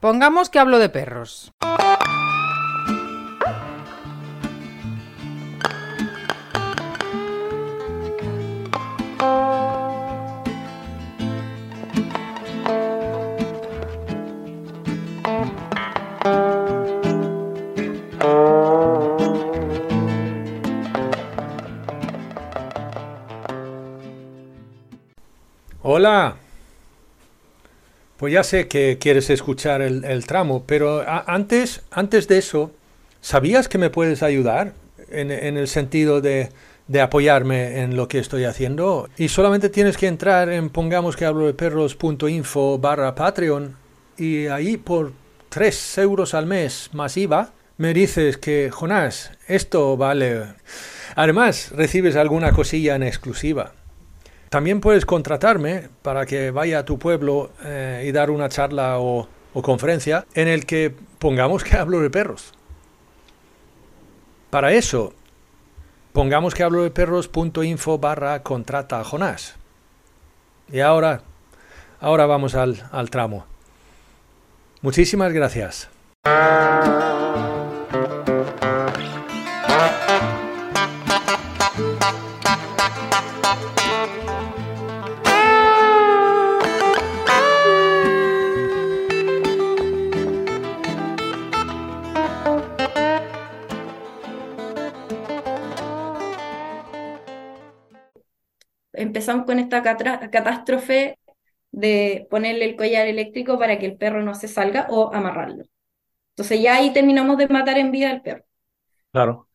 Pongamos que hablo de perros. Hola. Pues ya sé que quieres escuchar el, tramo, pero antes, antes de eso, ¿sabías que me puedes ayudar en, el sentido de, apoyarme en lo que estoy haciendo? Y solamente tienes que entrar en pongamos que hablo de perros.info barra Patreon y ahí por 3 euros al mes más IVA me dices que, Jonás, esto vale. Además, recibes alguna cosilla en exclusiva. También puedes contratarme para que vaya a tu pueblo eh, y dar una charla o, conferencia en el que pongamos que hablo de perros. Para eso, pongamos que hablo de perros.info barra contrata a Jonás. Y ahora, ahora vamos al, al tramo. Muchísimas gracias. Empezamos con esta catástrofe de ponerle el collar eléctrico para que el perro no se salga o amarrarlo. Entonces ya ahí terminamos de matar en vida al perro. Claro.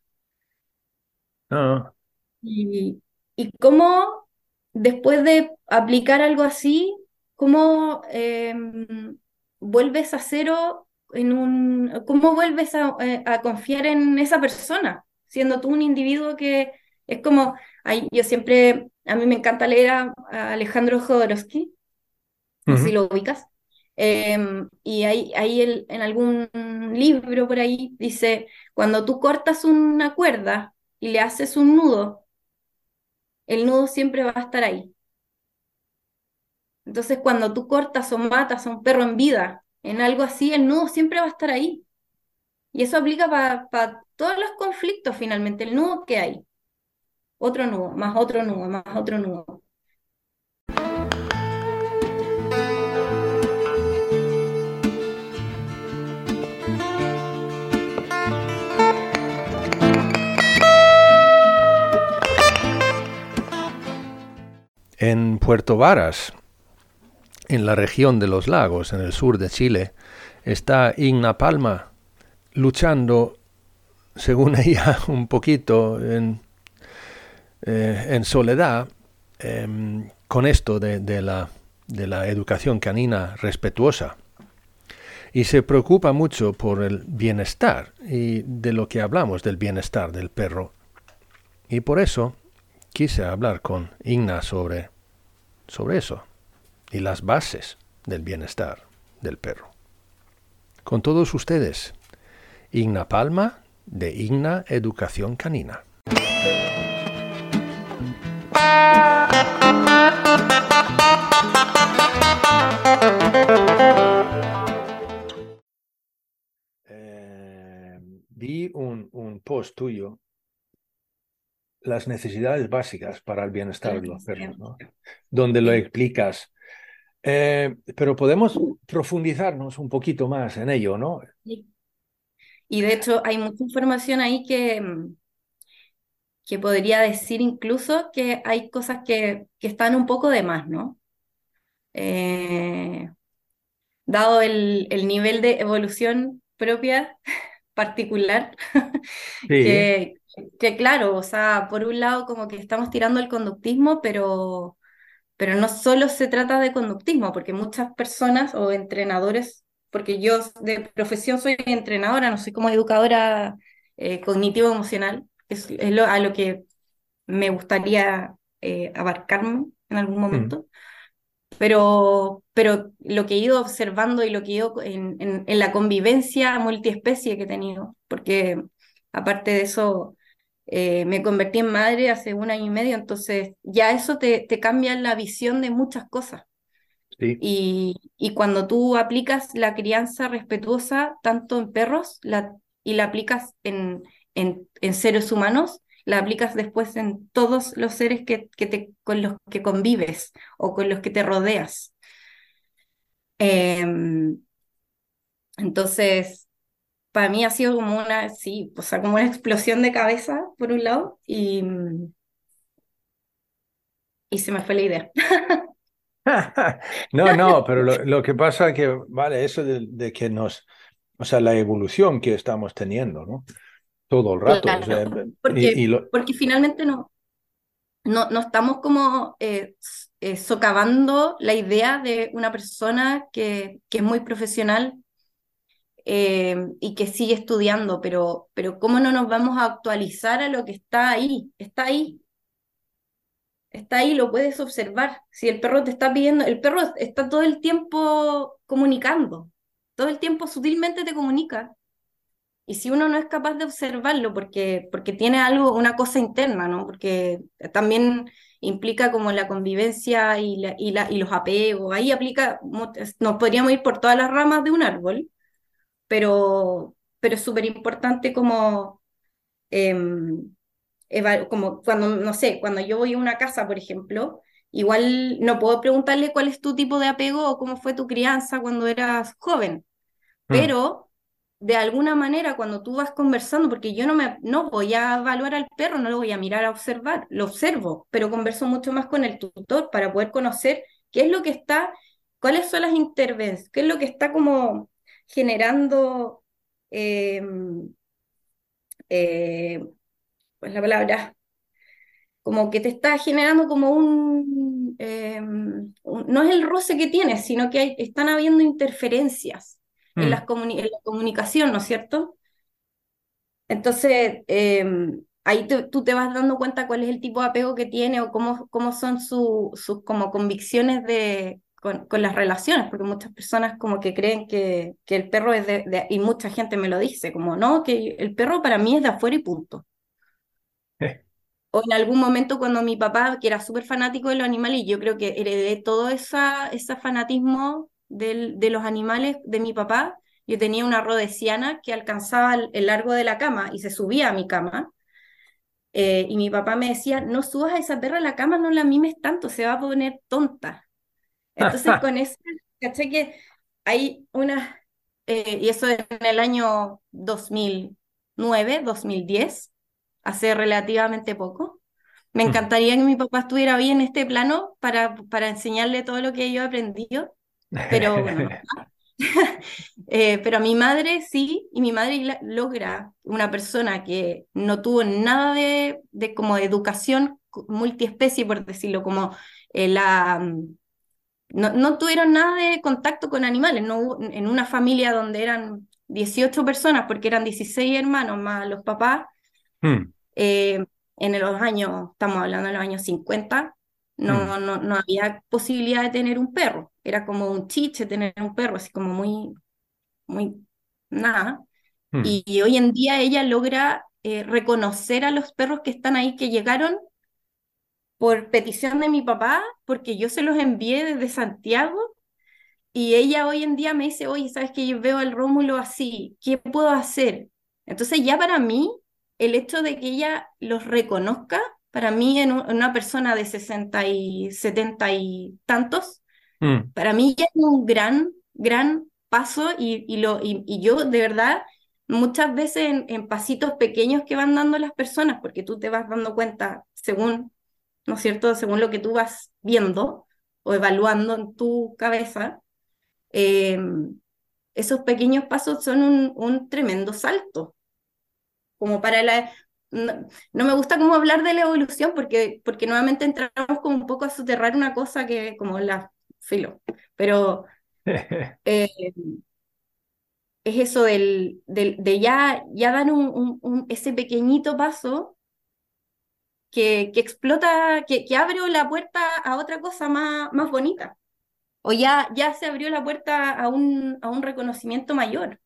Y, y cómo, después de aplicar algo así, cómo em, vuelves a cero en un, cómo vuelves a, eh, a, confiar en esa persona, siendo tú un individuo que es como, yo siempre a mí me encanta leer a, Alejandro Jodorowsky, si lo ubicas. Em, y ahí, ahí en algún libro por ahí dice, cuando tú cortas una cuerda y le haces un nudo, el nudo siempre va a estar ahí. Entonces, cuando tú cortas o matas a un perro en vida, en algo así, el nudo siempre va a estar ahí. Y eso aplica para todos los conflictos finalmente, el nudo que hay otro nudo, más otro nudo, más otro nudo. En Puerto Varas, en la región de los lagos, en el sur de Chile, está Igna Palma luchando, según ella, un poquito en eh, en soledad em, con esto de, la, de la educación canina respetuosa y se preocupa mucho por el bienestar y de lo que hablamos del bienestar del perro. Y por eso quise hablar con Igna sobre, sobre eso y las bases del bienestar del perro. Con todos ustedes, Igna Palma de Igna Educación Canina. Eh, vi un, post tuyo, las necesidades básicas para el bienestar de los perros, donde lo explicas. Eh, pero podemos profundizarnos un poquito más en ello, ¿no? Y de hecho hay mucha información ahí que, mm, que podría decir incluso que hay cosas que, que están un poco de más, ¿no? Eh, dado el, el, nivel de evolución propia, particular, que, que, claro, o sea, por un lado como que estamos tirando el conductismo, pero, pero no solo se trata de conductismo, porque muchas personas o entrenadores, porque yo de profesión soy entrenadora, no soy como educadora eh, cognitivo-emocional, es, a lo que me gustaría eh, abarcarme en algún mm. momento. Pero, pero lo que he ido observando y lo que he ido en, en, la convivencia multiespecie que he tenido, porque aparte de eso, eh, me convertí en madre hace un año y medio, entonces ya eso te, te cambia la visión de muchas cosas. Y, y, cuando tú aplicas la crianza respetuosa tanto en perros la, y la aplicas en, en, en, seres humanos, la aplicas después en todos los seres que, que te, con los que convives o con los que te rodeas. Em, entonces, para mí ha sido como una, sí, o sea, como una explosión de cabeza, por un lado, y, y se me fue la idea. no, no, pero lo, que pasa que, vale, eso de, que nos, o sea, la evolución que estamos teniendo, ¿no? Todo el rato. porque, finalmente no, no, no estamos como eh, eh, socavando la idea de una persona que, que es muy profesional eh, y que sigue estudiando, pero, pero ¿cómo no nos vamos a actualizar a lo que está ahí? Está ahí. Está ahí, lo puedes observar. Si el perro te está pidiendo, el perro está todo el tiempo comunicando, todo el tiempo sutilmente te comunica. Y si uno no es capaz de observarlo porque, porque tiene algo, una cosa interna, ¿no? Porque también implica como la convivencia y, la, y, la, y los apegos. Ahí aplica, nos podríamos ir por todas las ramas de un árbol, pero, pero es súper importante como, em, como cuando, no sé, cuando yo voy a una casa, por ejemplo, igual no puedo preguntarle cuál es tu tipo de apego o cómo fue tu crianza cuando eras joven, mm. De alguna manera cuando tú vas conversando, porque yo no, me, no voy a evaluar al perro, no lo voy a mirar a observar, lo observo, pero converso mucho más con el tutor para poder conocer qué es lo que está, cuáles son las intervenciones, qué es lo que está como generando, em, eh, pues la palabra, como que te está generando como un, em, no es el roce que tienes, sino que están habiendo interferencias en, las mm. en, la comunicación, ¿no es cierto? Entonces, em, ahí tú te vas dando cuenta cuál es el tipo de apego que tiene o cómo, cómo son sus como convicciones de, con, las relaciones, porque muchas personas como que creen que, que el perro es de, y mucha gente me lo dice, como no, que el perro para mí es de afuera y punto. O en algún momento cuando mi papá, que era súper fanático de los animales, y yo creo que heredé todo esa, ese fanatismo del, de los animales de mi papá, yo tenía una rodesiana que alcanzaba el, largo de la cama y se subía a mi cama. Eh, y mi papá me decía, no subas a esa perra a la cama, no la mimes tanto, se va a poner tonta. Entonces, con eso, caché que hay una, eh, y eso en el año 2009, 2010, hace relativamente poco. Me mm. encantaría que mi papá estuviera bien en este plano para, para enseñarle todo lo que yo he aprendido, pero bueno, eh, pero mi madre sí, y mi madre logra una persona que no tuvo nada de, de como educación multiespecie, por decirlo, como eh, la, mm, no, tuvieron nada de contacto con animales, no en una familia donde eran 18 personas, porque eran 16 hermanos más los papás, hmm. eh, en los años, estamos hablando de los años 50, no, hmm. no, no había posibilidad de tener un perro, era como un chiche tener un perro, así como muy, muy, nada. Hmm. Y, hoy en día ella logra eh, reconocer a los perros que están ahí, que llegaron por petición de mi papá, porque yo se los envié desde Santiago y ella hoy en día me dice, oye, ¿sabes que yo veo al Rómulo así? ¿Qué puedo hacer? Entonces ya para mí, el hecho de que ella los reconozca, para mí en, una persona de 60 y 70 y tantos, mm. para mí ya es un gran, gran paso y, y lo, y, yo de verdad muchas veces en, en, pasitos pequeños que van dando las personas, porque tú te vas dando cuenta según ¿no es cierto? Según lo que tú vas viendo o evaluando en tu cabeza, eh, esos pequeños pasos son un, tremendo salto. Como para la... No, me gusta como hablar de la evolución porque, porque nuevamente entramos como un poco a soterrar una cosa que como la filo, pero eh, es eso del, de ya, ya dan un, ese pequeñito paso que, explota, que, que, abre la puerta a otra cosa más, más bonita. O ya, ya se abrió la puerta a un, a un reconocimiento mayor.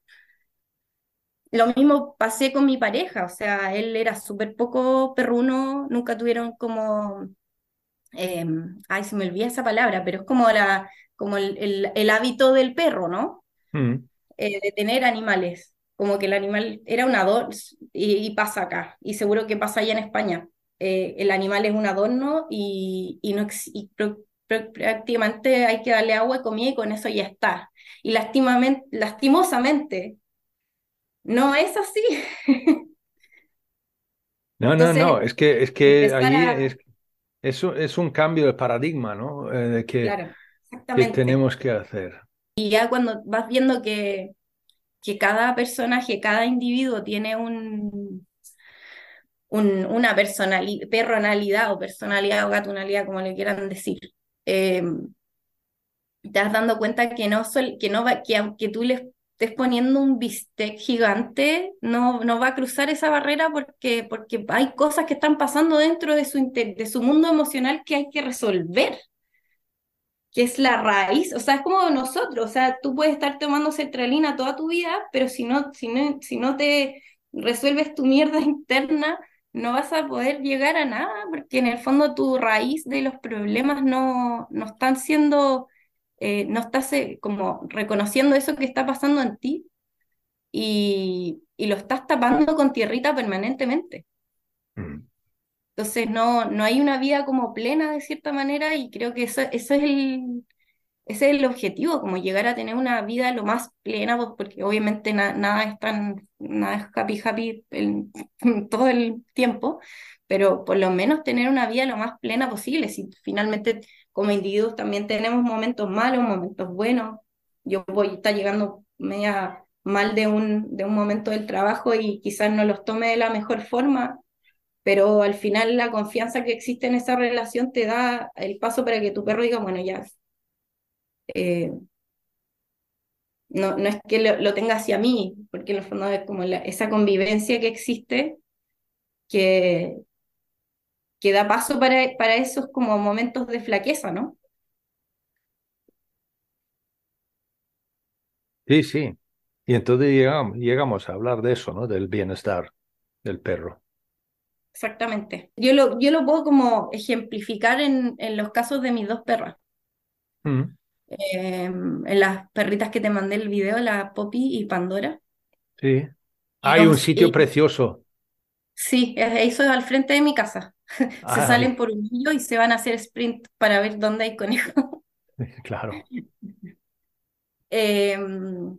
Lo mismo pasé con mi pareja, o sea, él era súper poco perruno, nunca tuvieron como, em, ay, se me olvida esa palabra, pero es como la, como el, el, hábito del perro, ¿no? Mm. Eh, de tener animales, como que el animal era un adorno, y, pasa acá, y seguro que pasa allá en España. Eh, el animal es un adorno y, y no, y prácticamente hay que darle agua y comida y con eso ya está. Y lastimosamente, no es así. No, no, no, es que, es que ahí es, eso es un cambio de paradigma, ¿no? Eh, que, que tenemos que hacer. Y ya cuando vas viendo que, que cada personaje, cada individuo tiene un, un una personalidad, personalidad o personalidad o gatunalidad, como le quieran decir, eh, te vas dando cuenta que no, que no va, que aunque tú le estés poniendo un bistec gigante, no, no va a cruzar esa barrera porque, porque hay cosas que están pasando dentro de su, de su mundo emocional que hay que resolver, que es la raíz, o sea, es como nosotros, o sea, tú puedes estar tomando sertralina toda tu vida, pero si no, si no, si no te resuelves tu mierda interna, no vas a poder llegar a nada, porque en el fondo tu raíz de los problemas no, no están siendo eh, no estás eh, como reconociendo eso que está pasando en ti y, y, lo estás tapando con tierrita permanentemente. Mm. Entonces no, no hay una vida como plena de cierta manera y creo que eso, eso es el, ese es el objetivo, como llegar a tener una vida lo más plena, pues, porque obviamente nada es tan, nada es happy happy todo el tiempo, pero por lo menos tener una vida lo más plena posible. Si finalmente como individuos también tenemos momentos malos, momentos buenos. Yo voy estar llegando media mal de un, de un momento del trabajo y quizás no los tome de la mejor forma, pero al final la confianza que existe en esa relación te da el paso para que tu perro diga, bueno, ya. Eh, no, no es que lo, tenga hacia mí, porque en el fondo es como esa convivencia que existe que, que da paso para, para esos como momentos de flaqueza, ¿no? Sí, sí. Y entonces llegamos, llegamos a hablar de eso, ¿no? Del bienestar del perro. Exactamente. Yo lo, yo lo puedo como ejemplificar en, en los casos de mis dos perras. Mm. Em, en las perritas que te mandé el video, la Poppy y Pandora. Sí. Hay un sitio precioso. Sí, eso es al frente de mi casa. Se salen por un niño y se van a hacer sprint para ver dónde hay conejos. Claro. Em,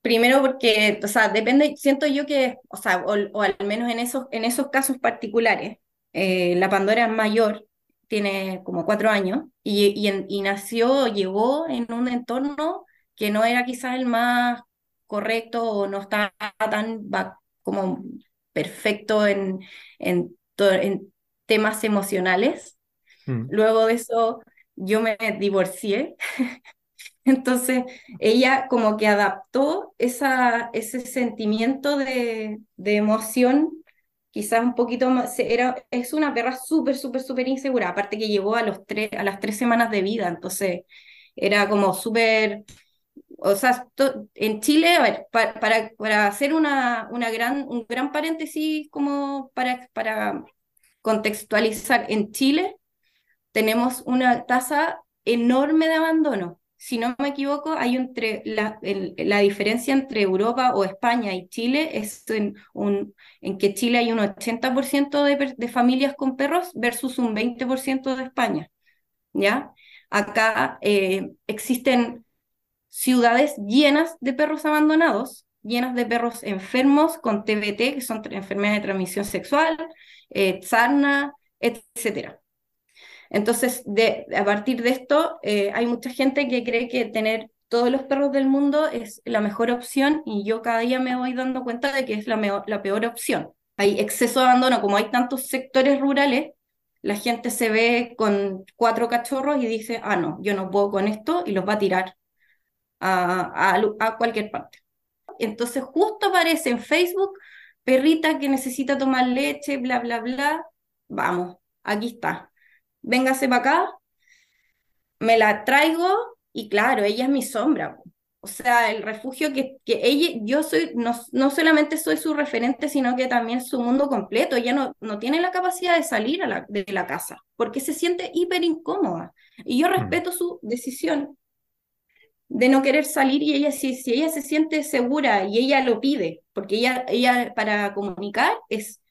primero porque, o sea, depende, siento yo que, o sea, o, al menos en esos, en esos casos particulares, eh, la Pandora es mayor, tiene como cuatro años, y, y, nació, llegó en un entorno que no era quizás el más correcto o no estaba tan como perfecto en, en, en temas emocionales. Mm. Luego de eso yo me divorcié. Entonces ella como que adaptó esa, ese sentimiento de, de emoción, quizás un poquito más, era, es una perra súper, súper, súper insegura, aparte que llegó a, los tres, a las tres semanas de vida, entonces era como súper o sea, en Chile, a ver, para, para, hacer una, una gran, un gran paréntesis como para, para contextualizar, en Chile tenemos una tasa enorme de abandono. Si no me equivoco, hay entre la, la diferencia entre Europa o España y Chile es en, un, en que Chile hay un 80% de, de familias con perros versus un 20% de España. ¿Ya? Acá eh, existen ciudades llenas de perros abandonados, llenas de perros enfermos con TBT, que son enfermedades de transmisión sexual, eh, sarna, etc. Entonces, a partir de esto, eh, hay mucha gente que cree que tener todos los perros del mundo es la mejor opción y yo cada día me voy dando cuenta de que es la, la peor opción. Hay exceso de abandono, como hay tantos sectores rurales, la gente se ve con cuatro cachorros y dice, ah, no, yo no puedo con esto y los va a tirar a, a, cualquier parte. Entonces justo aparece en Facebook, perrita que necesita tomar leche, bla, bla, bla. Vamos, aquí está. Véngase para acá, me la traigo y claro, ella es mi sombra. O sea, el refugio que, que ella, yo soy, no, no solamente soy su referente, sino que también su mundo completo. Ella no, no tiene la capacidad de salir a la, de la casa porque se siente hiper incómoda. Y yo mm. respeto su decisión de no querer salir y ella, si, si ella se siente segura y ella lo pide, porque ella, ella para comunicar es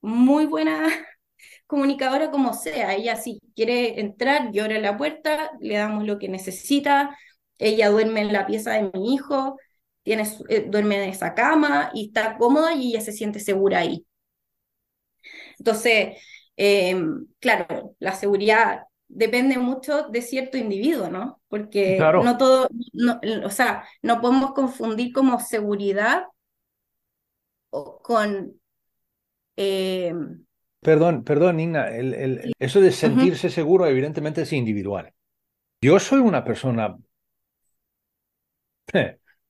muy buena comunicadora como sea. Ella si quiere entrar, llora en la puerta, le damos lo que necesita, ella duerme en la pieza de mi hijo, tiene, eh, duerme en esa cama y está cómoda y ella se siente segura ahí. Entonces, em, claro, la seguridad depende mucho de cierto individuo, ¿no? Porque no todo, o sea, no podemos confundir como seguridad con... Em, perdón, perdón, Nina, el, eso de sentirse seguro evidentemente es individual. Yo soy una persona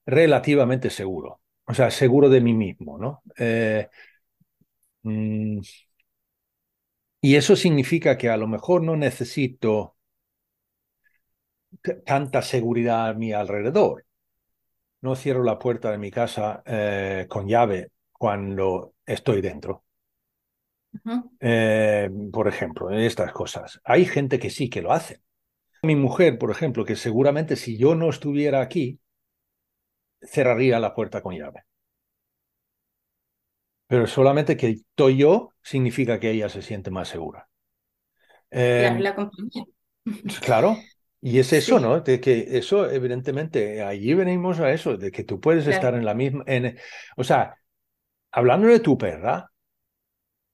relativamente seguro, o sea, seguro de mí mismo, ¿no? Eh, mm, y eso significa que a lo mejor no necesito tanta seguridad a mi alrededor. No cierro la puerta de mi casa eh, con llave cuando estoy dentro. Eh, por ejemplo, estas cosas. Hay gente que sí que lo hace. Mi mujer, por ejemplo, que seguramente si yo no estuviera aquí, cerraría la puerta con llave. Pero solamente que estoy yo significa que ella se siente más segura. Em, la, compañía. Claro, y es eso, ¿no? De que eso, evidentemente, allí venimos a eso, de que tú puedes estar en la misma. En, o sea, hablando de tu perra,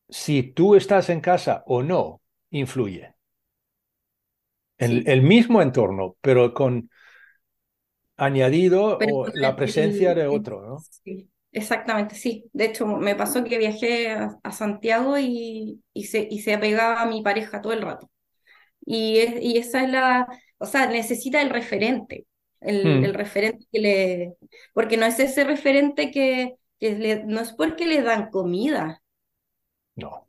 si tú estás en casa o no, influye. En el mismo entorno, pero con añadido o la presencia de otro, ¿no? Sí, exactamente, sí. De hecho, me pasó que viajé a, Santiago y, y, se, y se apegaba a mi pareja todo el rato. Y, y esa es la, o sea, necesita el referente, el, mm. el referente que le, porque no es ese referente que, que le, no es porque le dan comida. No.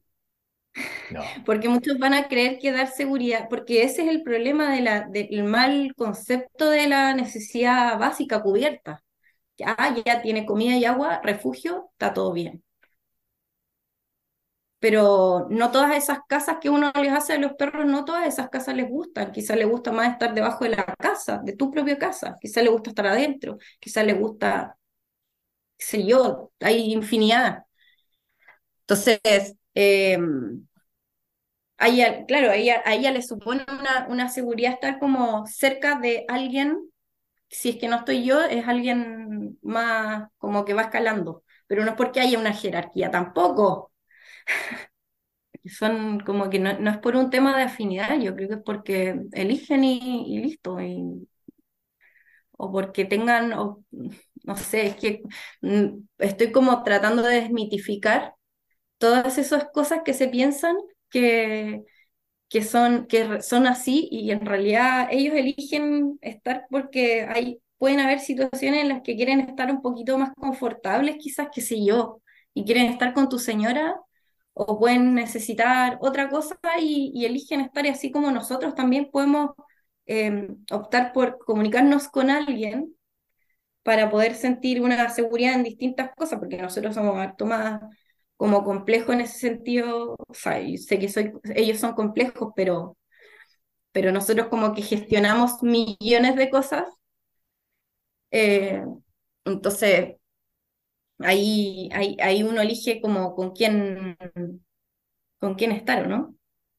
Porque muchos van a creer que dar seguridad, porque ese es el problema de la, del mal concepto de la necesidad básica cubierta. Ya, ya tiene comida y agua, refugio, está todo bien. Pero no todas esas casas que uno les hace a los perros, no todas esas casas les gustan. Quizás les gusta más estar debajo de la casa, de tu propia casa. Quizás les gusta estar adentro. Quizás les gusta, qué sé yo, hay infinidad. Entonces, eh, claro, a ella, le supone una, una, seguridad estar como cerca de alguien, si es que no estoy yo, es alguien más como que va escalando, pero no es porque haya una jerarquía tampoco. Son como que no, no, es por un tema de afinidad, yo creo que es porque eligen y, listo, y, o porque tengan, o, no sé, es que mm, estoy como tratando de desmitificar todas esas cosas que se piensan que, que, son, que son así y en realidad ellos eligen estar porque hay, pueden haber situaciones en las que quieren estar un poquito más confortables, quizás, que sé yo, y quieren estar con tu señora o pueden necesitar otra cosa y, eligen estar y así como nosotros también podemos em, optar por comunicarnos con alguien para poder sentir una seguridad en distintas cosas, porque nosotros somos harto más como complejo en ese sentido, o sea, sé que soy, ellos son complejos, pero, pero nosotros como que gestionamos millones de cosas. Eh, entonces, ahí, ahí, ahí, uno elige como con quién, con quién estar, ¿o no?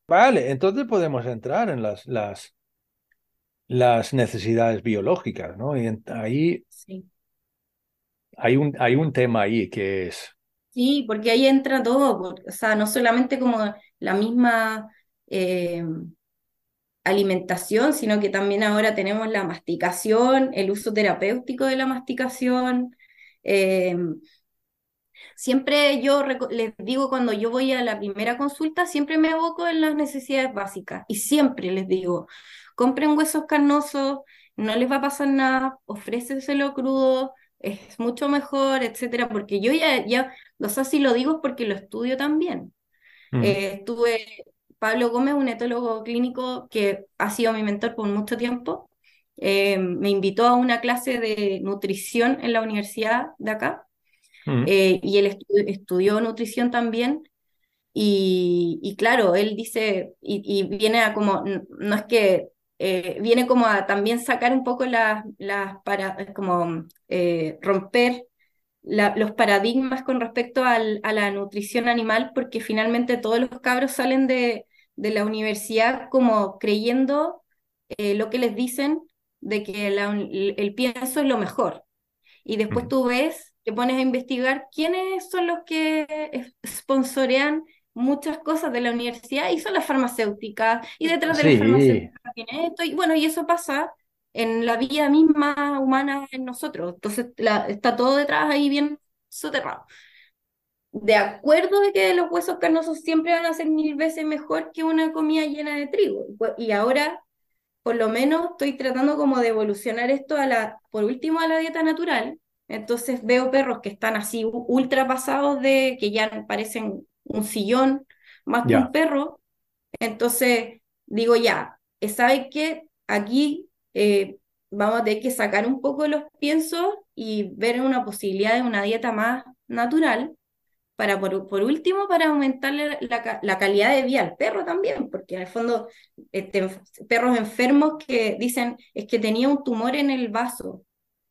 Vale, entonces podemos entrar en las, las, las necesidades biológicas, ¿no? Y ahí sí. hay, un, hay un tema ahí que es Sí, porque ahí entra todo, o sea, no solamente como la misma eh, alimentación, sino que también ahora tenemos la masticación, el uso terapéutico de la masticación. Eh, siempre yo les digo cuando yo voy a la primera consulta, siempre me aboco en las necesidades básicas y siempre les digo, compren huesos carnosos, no les va a pasar nada, ofréceselo crudo, es mucho mejor, etcétera, porque yo ya, ya, o sea, si lo digo es porque lo estudio también. Mm. Eh, estuve, Pablo Gómez, un etólogo clínico que ha sido mi mentor por mucho tiempo, eh, me invitó a una clase de nutrición en la universidad de acá, mm. eh, y él estudió nutrición también, y, claro, él dice, y, viene a como, no es que, eh, viene como a también sacar un poco las, las para, como romper los paradigmas con respecto al, a la nutrición animal, porque finalmente todos los cabros salen de, de la universidad como creyendo lo que les dicen de que el pienso es lo mejor. Y después tú ves, te pones a investigar quiénes son los que sponsorean muchas cosas de la universidad y son las farmacéuticas y detrás de las farmacéuticas tiene esto y bueno, y eso pasa en la vida misma humana en nosotros. Entonces está todo detrás ahí bien soterrado. De acuerdo de que los huesos carnosos siempre van a ser mil veces mejor que una comida llena de trigo. Y ahora por lo menos estoy tratando como de evolucionar esto a la, por último, a la dieta natural. Entonces veo perros que están así ultra pasados de que ya parecen un sillón más que un perro. Entonces digo ya, ¿sabe qué? Aquí eh, vamos a tener que sacar un poco los piensos y ver una posibilidad de una dieta más natural para por, último, para aumentarle la, calidad de vida al perro también, porque en el fondo, este, perros enfermos que dicen, es que tenía un tumor en el vaso.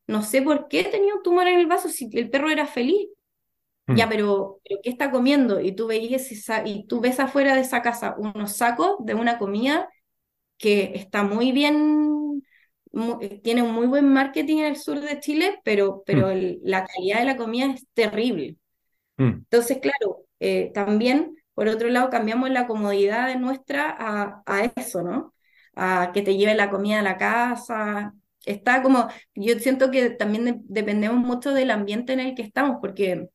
No sé por qué tenía un tumor en el vaso si el perro era feliz. Hmm. Ya, pero, ¿qué está comiendo? Y tú, veías y tú ves afuera de esa casa unos sacos de una comida que está muy bien, tiene un muy buen marketing en el sur de Chile, pero, pero hmm. la calidad de la comida es terrible. Mm. Entonces, claro, eh, también, por otro lado, cambiamos la comodidad de nuestra a, a eso, ¿no? A que te lleve la comida a la casa. Está como, yo siento que también dependemos mucho del ambiente en el que estamos, porque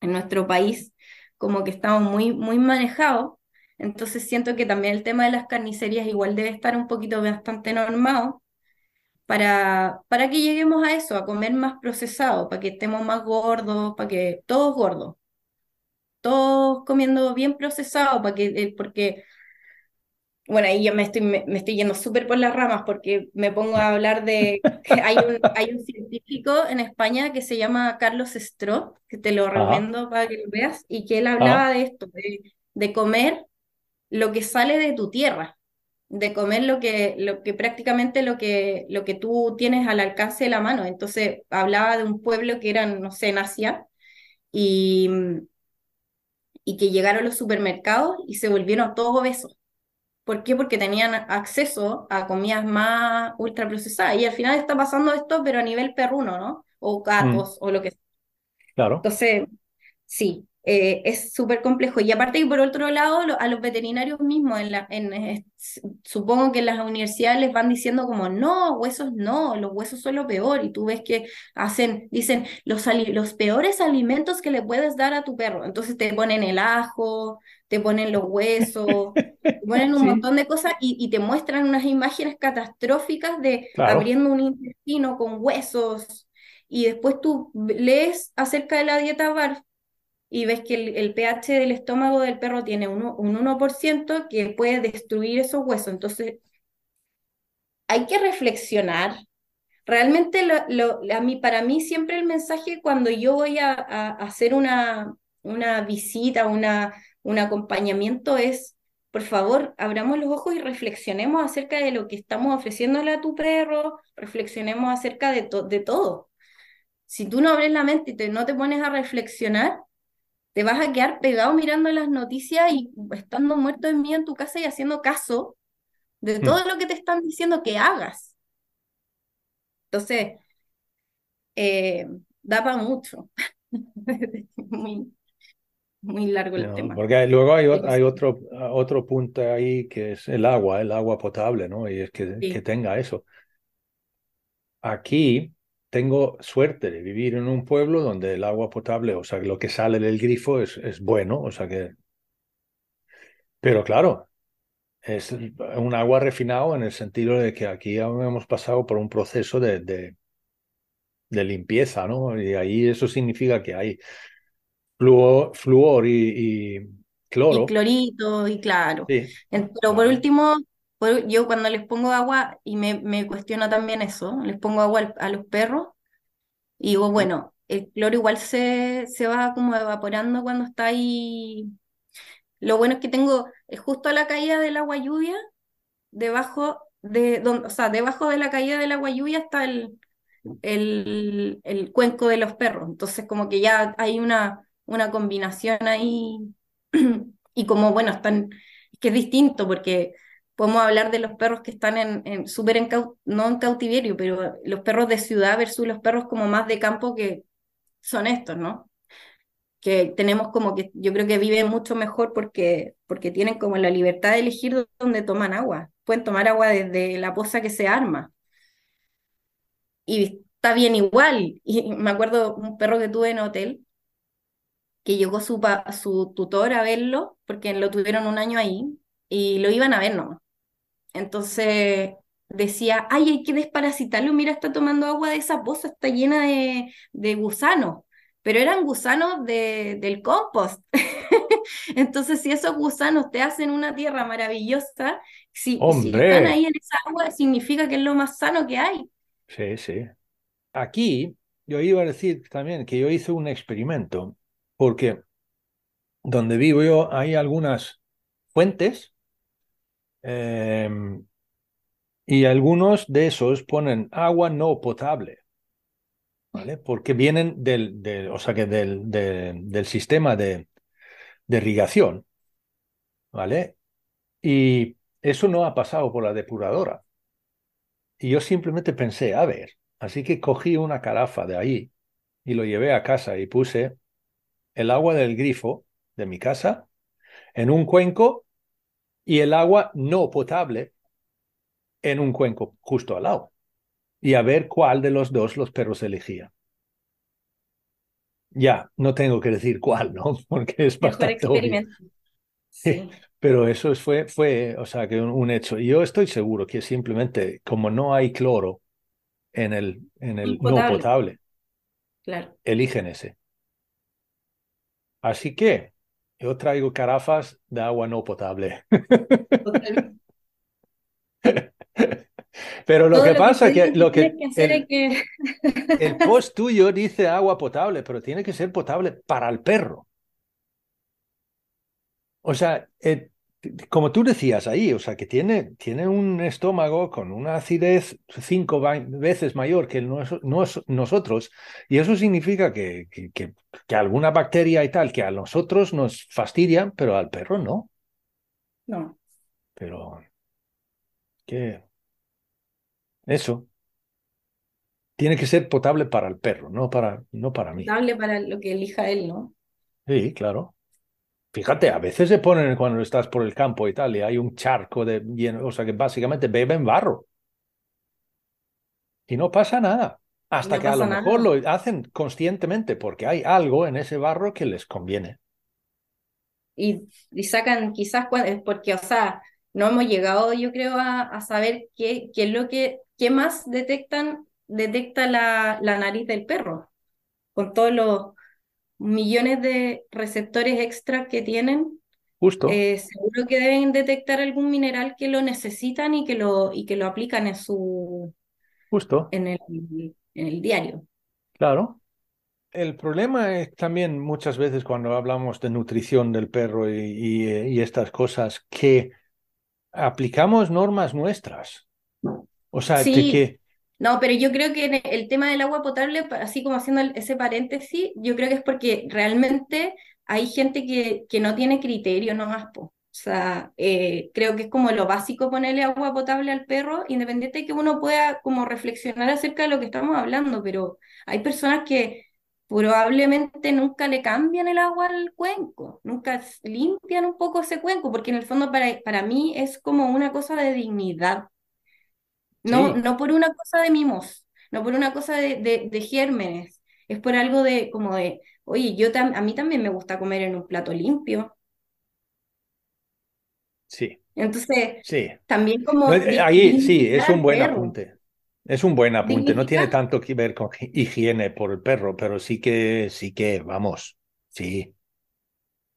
en nuestro país como que estamos muy, muy manejados, entonces siento que también el tema de las carnicerías igual debe estar un poquito bastante normado, para, para que lleguemos a eso, a comer más procesado, para que estemos más gordos, para que todos gordos, todos comiendo bien procesado, para que, eh, porque, bueno, ahí yo me estoy, me, estoy yendo súper por las ramas porque me pongo a hablar de, hay un, hay un científico en España que se llama Carlos Stro, que te lo recomiendo para que lo veas, y que él hablaba de esto, de, de comer lo que sale de tu tierra de comer lo que, lo que prácticamente lo que, lo que tú tienes al alcance de la mano. Entonces hablaba de un pueblo que era, no sé, en Asia, y, y que llegaron los supermercados y se volvieron todos obesos. ¿Por qué? Porque tenían acceso a comidas más ultraprocesadas. Y al final está pasando esto, pero a nivel perruno, ¿no? O gatos, mm. o lo que sea. Claro. Entonces, sí, eh, es súper complejo. Y aparte, y por otro lado, a los veterinarios mismos, en la, en, supongo que en las universidades les van diciendo como, no, huesos no, los huesos son lo peor. Y tú ves que hacen, dicen, los, los peores alimentos que le puedes dar a tu perro. Entonces te ponen el ajo, te ponen los huesos, te ponen un montón de cosas y, te muestran unas imágenes catastróficas de abriendo un intestino con huesos. Y después tú lees acerca de la dieta BARF y ves que el, pH del estómago del perro tiene un 1% que puede destruir esos huesos. Entonces, hay que reflexionar. Realmente, lo, a mí, para mí, siempre el mensaje cuando yo voy a, hacer una, una visita, una, un acompañamiento es, por favor, abramos los ojos y reflexionemos acerca de lo que estamos ofreciéndole a tu perro, reflexionemos acerca de, de todo. Si tú no abres la mente y no te pones a reflexionar, te vas a quedar pegado mirando las noticias y estando muerto de miedo en tu casa y haciendo caso de hmm. todo lo que te están diciendo que hagas. Entonces, eh, da para mucho. muy, muy largo el tema. Porque luego hay, hay otro, otro punto ahí que es el agua, el agua potable, ¿no? Y es que, que tenga eso. Aquí tengo suerte de vivir en un pueblo donde el agua potable, o sea, lo que sale del grifo es, es bueno, o sea que... Pero claro, es un agua refinado en el sentido de que aquí hemos pasado por un proceso de, de, limpieza, ¿no? Y ahí eso significa que hay fluor, y, cloro. Y clorito, y claro. Pero por último, yo cuando les pongo agua, y me, me cuestiono también eso, les pongo agua a los perros, y digo, bueno, el cloro igual se, se va como evaporando cuando está ahí. Lo bueno es que tengo justo a la caída del agua lluvia, debajo de, donde, o sea, debajo de la caída del agua lluvia está el, el, el cuenco de los perros. Entonces, como que ya hay una, una combinación ahí. y como, bueno, están, que es distinto porque podemos hablar de los perros que están en, en súper en, no en cautiverio, pero los perros de ciudad versus los perros como más de campo que son estos, ¿no? Que tenemos como que yo creo que viven mucho mejor porque, porque tienen como la libertad de elegir dónde toman agua. Pueden tomar agua desde la poza que se arma. Y está bien igual. Y me acuerdo un perro que tuve en hotel, que llegó su, su tutor a verlo, porque lo tuvieron un año ahí, y lo iban a ver nomás. Entonces decía, ay, hay que desparasitarlo, mira, está tomando agua de esa poza, está llena de, de gusanos, pero eran gusanos de, del compost. Entonces, si esos gusanos te hacen una tierra maravillosa, si, si, están ahí en esa agua, significa que es lo más sano que hay. Sí, sí. Aquí yo iba a decir también que yo hice un experimento, porque donde vivo yo hay algunas fuentes Em, y algunos de esos ponen agua no potable, ¿vale? Porque vienen del, o sea que del, del sistema de, de irrigación, ¿vale? Y eso no ha pasado por la depuradora. Y yo simplemente pensé, a ver, así que cogí una carafa de ahí y lo llevé a casa y puse el agua del grifo de mi casa en un cuenco y el agua no potable en un cuenco justo al lado y a ver cuál de los dos los perros elegían. Ya, no tengo que decir cuál, ¿no? Porque es bastante obvio. Sí. Pero eso fue, fue, o sea, que un, hecho. Y yo estoy seguro que simplemente, como no hay cloro en el, en el no potable, claro. eligen ese. Así que yo traigo carafas de agua no potable. Pero lo que pasa es que, lo que, el, el post tuyo dice agua potable, pero tiene que ser potable para el perro. O sea, eh, como tú decías ahí, o sea, que tiene, tiene un estómago con una acidez cinco veces mayor que el nosotros, y eso significa que, que, que, alguna bacteria y tal que a nosotros nos fastidian, pero al perro no. No. Pero, ¿qué? Eso. Tiene que ser potable para el perro, no para, no para mí. Potable para lo que elija él, ¿no? Sí, claro. Fíjate, a veces se ponen cuando estás por el campo y tal, y hay un charco de lleno, o sea que básicamente beben barro. Y no pasa nada. Hasta que a lo mejor lo hacen conscientemente porque hay algo en ese barro que les conviene. Y, y sacan quizás, porque, o sea, no hemos llegado, yo creo, a, saber qué, qué, es lo que, qué más detectan, detecta la, la nariz del perro, con todos los millones de receptores extra que tienen, Justo. Eh, seguro que deben detectar algún mineral que lo necesitan y que lo, y que lo aplican en su Justo. En el, en el diario. Claro. El problema es también muchas veces cuando hablamos de nutrición del perro y, y, estas cosas que aplicamos normas nuestras. O sea, que no, pero yo creo que el tema del agua potable, así como haciendo ese paréntesis, yo creo que es porque realmente hay gente que, no tiene criterio no más. O sea, eh, creo que es como lo básico ponerle agua potable al perro, independiente de que uno pueda como reflexionar acerca de lo que estamos hablando, pero hay personas que probablemente nunca le cambian el agua al cuenco, nunca limpian un poco ese cuenco, porque en el fondo para, para mí es como una cosa de dignidad. No, no por una cosa de mimos, no por una cosa de, de, gérmenes, es por algo de como de, oye, yo a mí también me gusta comer en un plato limpio. Sí. Entonces, sí. también como... ahí sí, es un buen apunte. Es un buen apunte. No tiene tanto que ver con higiene por el perro, pero sí que, sí que, vamos, sí.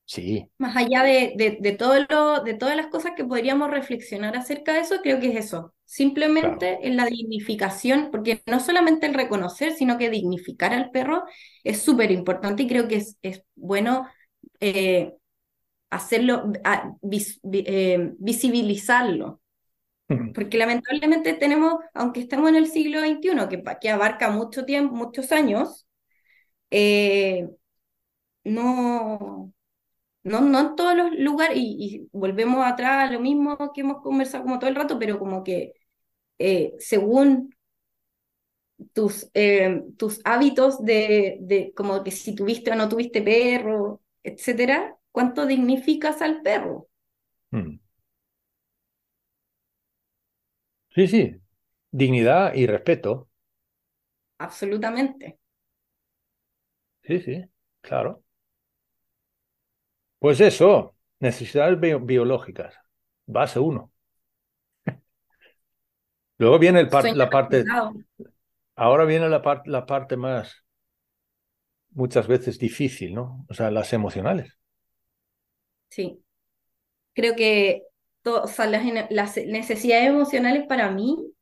Sí. Más allá de, de, todo lo, de todas las cosas que podríamos reflexionar acerca de eso, creo que es eso. Simplemente en la dignificación, porque no solamente el reconocer, sino que dignificar al perro es súper importante y creo que es, es bueno eh, hacerlo, eh, visibilizarlo. Porque lamentablemente tenemos, aunque estamos en el siglo XXI, que, que abarca mucho tiempo, muchos años, eh, no, no, no en todos los lugares, y, volvemos atrás a lo mismo que hemos conversado como todo el rato, pero como que eh, según tus, eh, tus hábitos de, de, como que si tuviste o no tuviste perro, etcétera, ¿cuánto dignificas al perro? Hmm. Sí, sí, dignidad y respeto. Absolutamente. Sí, sí, claro. Pues eso, necesidades biológicas, base uno. Luego viene el la parte, ahora viene la, la parte más, muchas veces difícil, ¿no? O sea, las emocionales. Sí. Creo que las, necesidades emocionales para mí,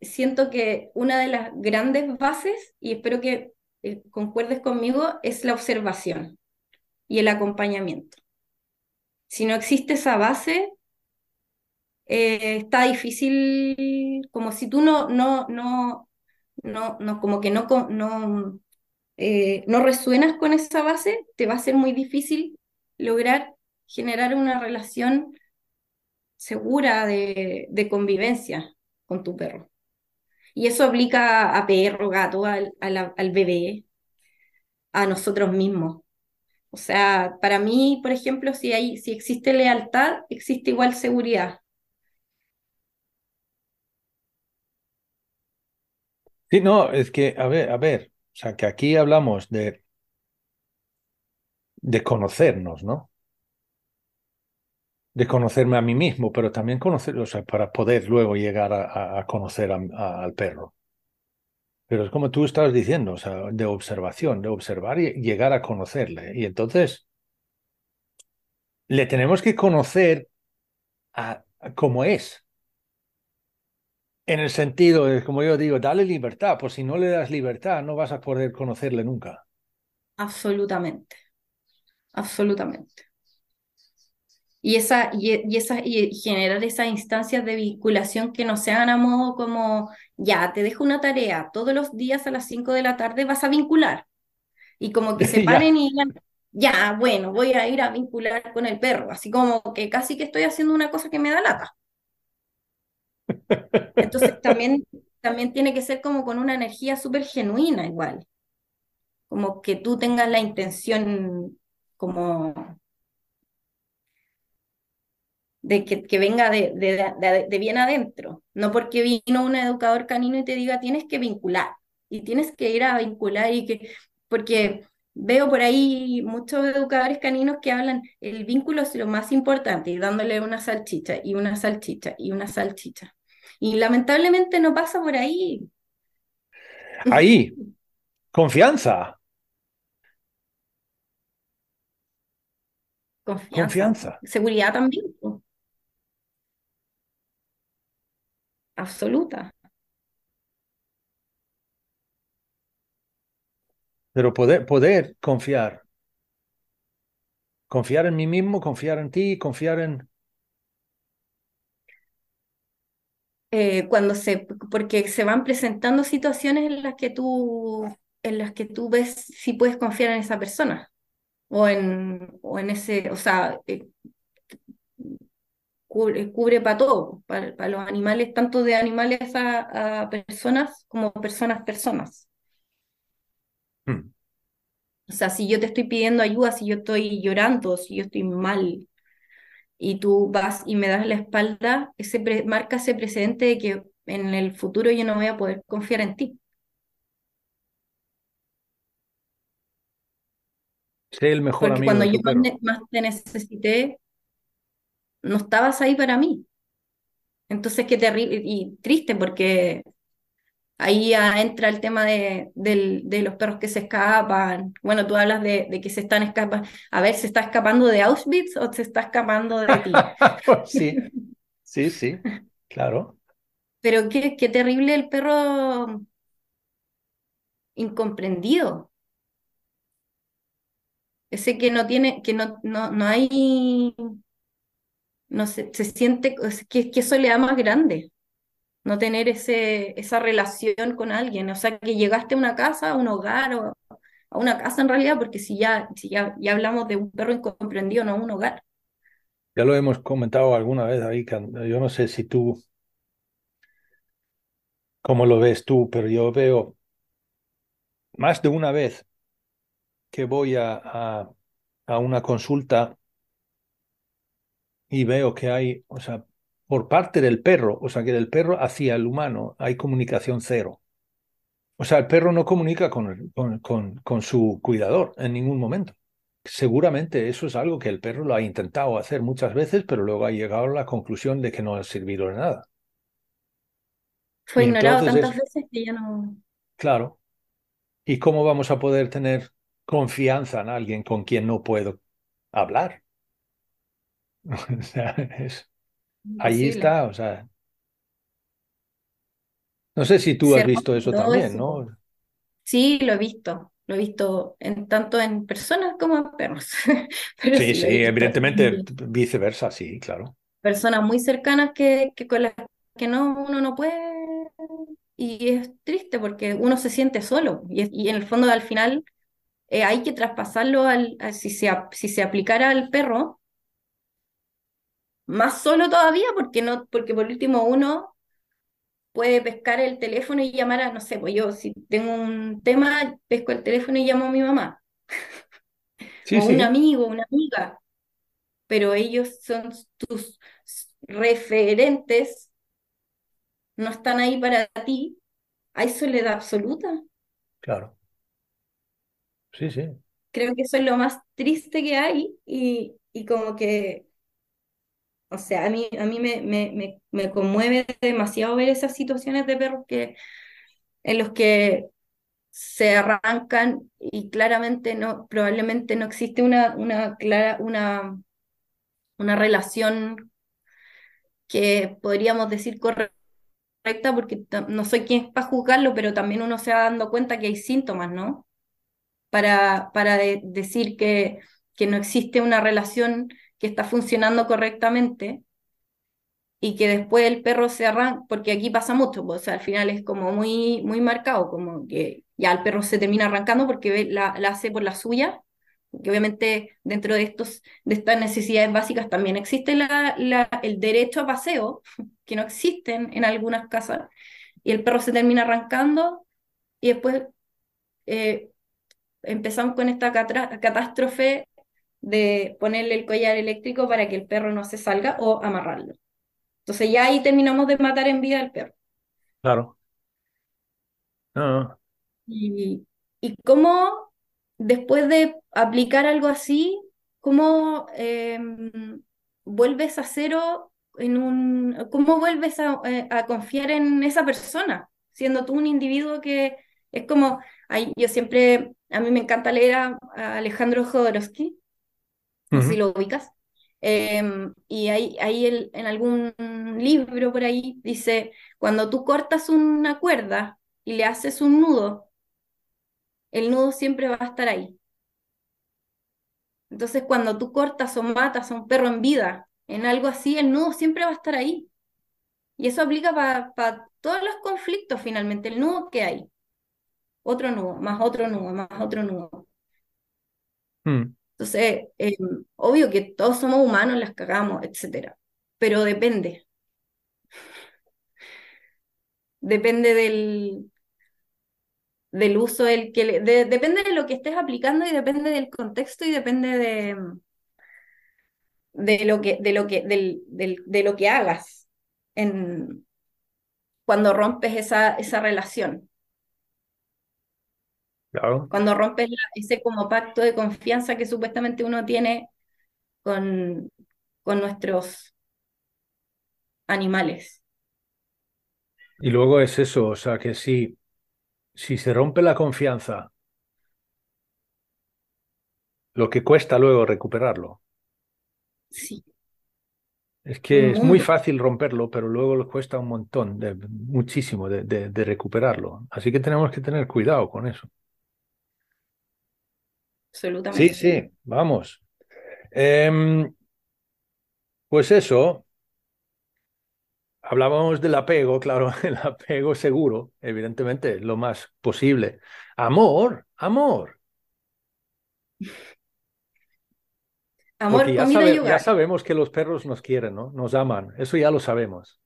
siento que una de las grandes bases, y espero que eh, concuerdes conmigo, es la observación y el acompañamiento. Si no existe esa base, eh, está difícil, como si tú no, no, no, no, no como que no, no, eh, no resuenas con esa base, te va a ser muy difícil lograr generar una relación segura de, convivencia con tu perro. Y eso aplica a perro, gato, al, al bebé, a nosotros mismos. O sea, para mí, por ejemplo, si, hay, si existe lealtad, existe igual seguridad. Sí, no, es que, a ver, a ver, o sea, que aquí hablamos de, de conocernos, ¿no? De conocerme a mí mismo, pero también conocer, o sea, para poder luego llegar a, conocer al perro. Pero es como tú estabas diciendo, o sea, de observación, de observar y llegar a conocerle. Y entonces le tenemos que conocer a, como es. En el sentido, de, como yo digo, dale libertad, por si no le das libertad, no vas a poder conocerle nunca. Absolutamente. Absolutamente y, esa, y, esa, y generar esas instancias de vinculación que no sean a modo como, ya, te dejo una tarea, todos los días a las 5 de la tarde vas a vincular. Y como que se paren y digan, ya, bueno, voy a ir a vincular con el perro, así como que casi que estoy haciendo una cosa que me da lata. Entonces también, también tiene que ser como con una energía súper genuina igual, como que tú tengas la intención como de que, venga de, de, bien adentro, no porque vino un educador canino y te diga tienes que vincular y tienes que ir a vincular y que, porque veo por ahí muchos educadores caninos que hablan el vínculo es lo más importante y dándole una salchicha y una salchicha y una salchicha. Y lamentablemente no pasa por ahí. Ahí, confianza. Confianza. Confianza. Seguridad también absoluta. Pero poder, poder confiar. Confiar en mí mismo, confiar en ti, confiar en... Eh, cuando se, porque se van presentando situaciones en las que tú, en las que tú ves si puedes confiar en esa persona o en, o en ese, o sea, eh, cubre, para todo, para, los animales, tanto de animales a, personas como personas personas. Hmm. O sea, si yo te estoy pidiendo ayuda, si yo estoy llorando, si yo estoy mal, y tú vas y me das la espalda, ese marca ese precedente de que en el futuro yo no voy a poder confiar en ti. Sé el mejor Porque cuando yo más te necesité, no estabas ahí para mí. Entonces, qué terrible y triste porque ahí entra el tema de, los perros que se escapan. Bueno, tú hablas de, que se están escapando. A ver, ¿se está escapando de Auschwitz o se está escapando de ti? sí, sí, sí, claro. Pero qué, qué terrible el perro incomprendido. Ese que no tiene, que no, no, no hay, no se, se siente, que, que soledad más grande no tener ese, esa relación con alguien, o sea, que llegaste a una casa, a un hogar, o a una casa en realidad, porque si ya, si ya, ya hablamos de un perro incomprendido, no un hogar. Ya lo hemos comentado alguna vez ahí, yo no sé si tú, cómo lo ves tú, pero yo veo más de una vez que voy a, a una consulta y veo que hay, o sea, por parte del perro, o sea que del perro hacia el humano hay comunicación cero. O sea, el perro no comunica con, con, con, su cuidador en ningún momento. Seguramente eso es algo que el perro lo ha intentado hacer muchas veces, pero luego ha llegado a la conclusión de que no ha servido de nada. Fue ignorado tantas veces que ya no. Claro. ¿Y cómo vamos a poder tener confianza en alguien con quien no puedo hablar? o sea, es, Ahí está, o sea. No sé si tú has visto eso también, ¿no? Sí, lo he visto. Lo he visto en, tanto en personas como en perros. sí, sí, evidentemente viceversa, sí, claro. Personas muy cercanas que, que con las que no, uno no puede. Y es triste porque uno se siente solo. Y, en el fondo, al final, eh, hay que traspasarlo al, si, se, si se aplicara al perro, más solo todavía porque no, porque por último uno puede pescar el teléfono y llamar a, no sé, pues yo si tengo un tema, pesco el teléfono y llamo a mi mamá. o un amigo, una amiga. Pero ellos son tus referentes, no están ahí para ti. Hay soledad absoluta. Claro. Sí, sí. Creo que eso es lo más triste que hay y, y como que o sea, a mí, a mí me, me, me, conmueve demasiado ver esas situaciones de perros que, en los que se arrancan y claramente no, probablemente no existe una, una, clara, una, una relación que podríamos decir correcta, porque no soy quien para juzgarlo, pero también uno se va dando cuenta que hay síntomas, ¿no? Para, para decir que, que no existe una relación que está funcionando correctamente y que después el perro se arranca, porque aquí pasa mucho, pues, al final es como muy, muy marcado, como que ya el perro se termina arrancando porque la, hace por la suya, que obviamente dentro de, estos, de estas necesidades básicas también existe la, la, el derecho a paseo, que no existen en algunas casas, y el perro se termina arrancando y después eh, empezamos con esta catástrofe de ponerle el collar eléctrico para que el perro no se salga o amarrarlo. Entonces ya ahí terminamos de matar en vida al perro. Claro. Y, y cómo después de aplicar algo así, cómo em, vuelves a cero en un, cómo vuelves a, eh, a, confiar en esa persona, siendo tú un individuo que es como, yo siempre, a mí me encanta leer a, a Alejandro Jodorowsky, si lo ubicas. Em, y ahí, ahí en algún libro por ahí dice, cuando tú cortas una cuerda y le haces un nudo, el nudo siempre va a estar ahí. Entonces, cuando tú cortas o matas a un perro en vida, en algo así, el nudo siempre va a estar ahí. Y eso aplica para todos los conflictos finalmente, el nudo que hay. Otro nudo, más otro nudo, más otro nudo. Hmm. Entonces, eh, obvio que todos somos humanos, las cagamos, etcétera, pero depende. Depende del, del uso del que depende de lo que estés aplicando y depende del contexto y depende de, de lo que, de lo que, de lo que hagas en, cuando rompes esa, esa relación. Cuando rompes ese como pacto de confianza que supuestamente uno tiene con, con nuestros animales. Y luego es eso, o sea, que si, si se rompe la confianza, lo que cuesta luego recuperarlo. Sí. Es que es muy fácil romperlo, pero luego le cuesta un montón, de, muchísimo de, de, recuperarlo. Así que tenemos que tener cuidado con eso. Absolutamente. Sí, sí, vamos. Em, pues eso, hablábamos del apego, claro, el apego seguro, evidentemente, lo más posible. Amor, amor. Amor, ya, y ya sabemos que los perros nos quieren, ¿no? Nos aman, eso ya lo sabemos.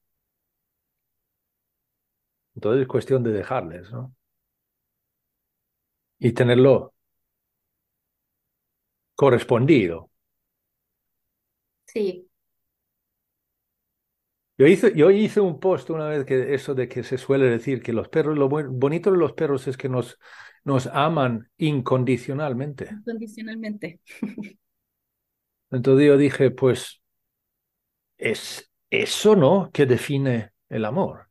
Entonces es cuestión de dejarles, ¿no? Y tenerlo correspondido. Sí. Yo hice, yo hice un post una vez que eso de que se suele decir que los perros, lo bonito de los perros es que nos, nos aman incondicionalmente. Incondicionalmente. Entonces yo dije, pues es eso, ¿no? Que define el amor.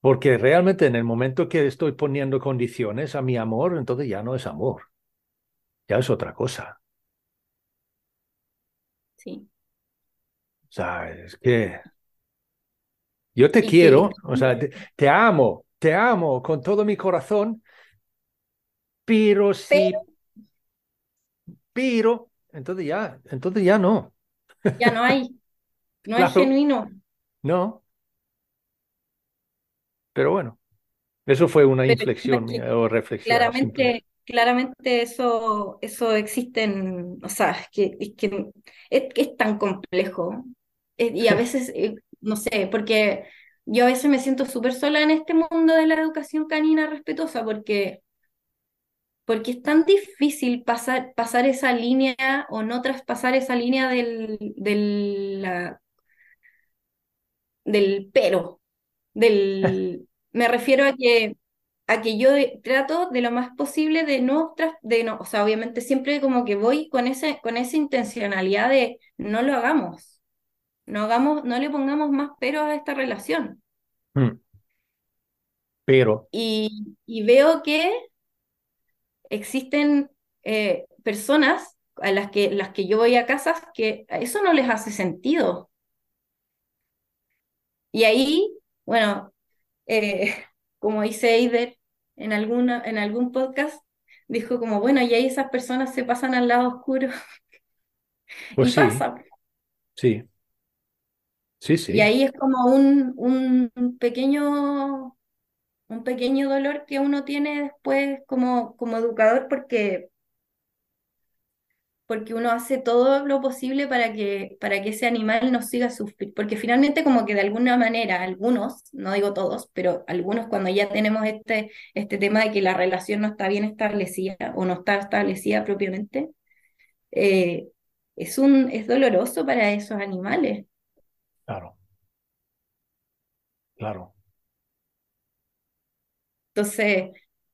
Porque realmente en el momento que estoy poniendo condiciones a mi amor, entonces ya no es amor, ya es otra cosa. Sí. O sea, es que yo te quiero, o sea, te, amo, te amo con todo mi corazón, pero si, pero, entonces ya, entonces ya no. Ya no hay, no hay genuino. No. Pero bueno, eso fue una inflexión o reflexión. Claramente, claramente eso, eso existe en, o sea, es que, es, que es, tan complejo. y a veces, eh, no sé, porque yo a veces me siento súper sola en este mundo de la educación canina respetuosa, porque, porque es tan difícil pasar, pasar esa línea o no traspasar esa línea del, del, del pero, del... Me refiero a que a que yo trato de lo más posible de no, de no, o sea, obviamente siempre como que voy con, ese, con esa intencionalidad de no lo hagamos, no hagamos, no le pongamos más pero a esta relación. Hmm. Pero. Y, veo que existen eh, personas a las que, las que yo voy a casas que eso no les hace sentido. Y ahí, bueno, eh, como dice Eider, en, alguna, en algún podcast, dijo como, bueno, y ahí esas personas se pasan al lado oscuro. Pues y pasa. Sí. Sí, sí. Y ahí es como un, un pequeño un pequeño dolor que uno tiene después como, como educador porque porque uno hace todo lo posible para que, para que ese animal no siga sufrir, porque finalmente como que de alguna manera algunos, no digo todos, pero algunos cuando ya tenemos este, este tema de que la relación no está bien establecida o no está establecida propiamente, eh, es, un, es doloroso para esos animales. Claro. Claro. Entonces,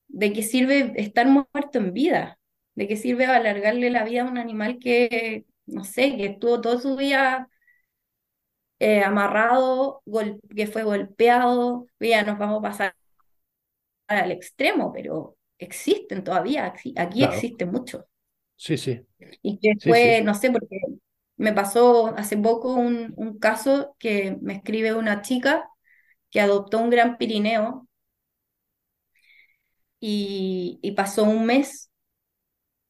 ¿de qué sirve estar muerto en vida? ¿De qué sirve alargarle la vida a un animal que, no sé, que estuvo todo su vida eh, amarrado, que fue golpeado? Ya nos vamos a pasar al extremo, pero existen todavía, aquí existen muchos. Sí, sí. Y que fue, no sé, porque me pasó hace poco un, un caso que me escribe una chica que adoptó un gran Pirineo y, y pasó un mes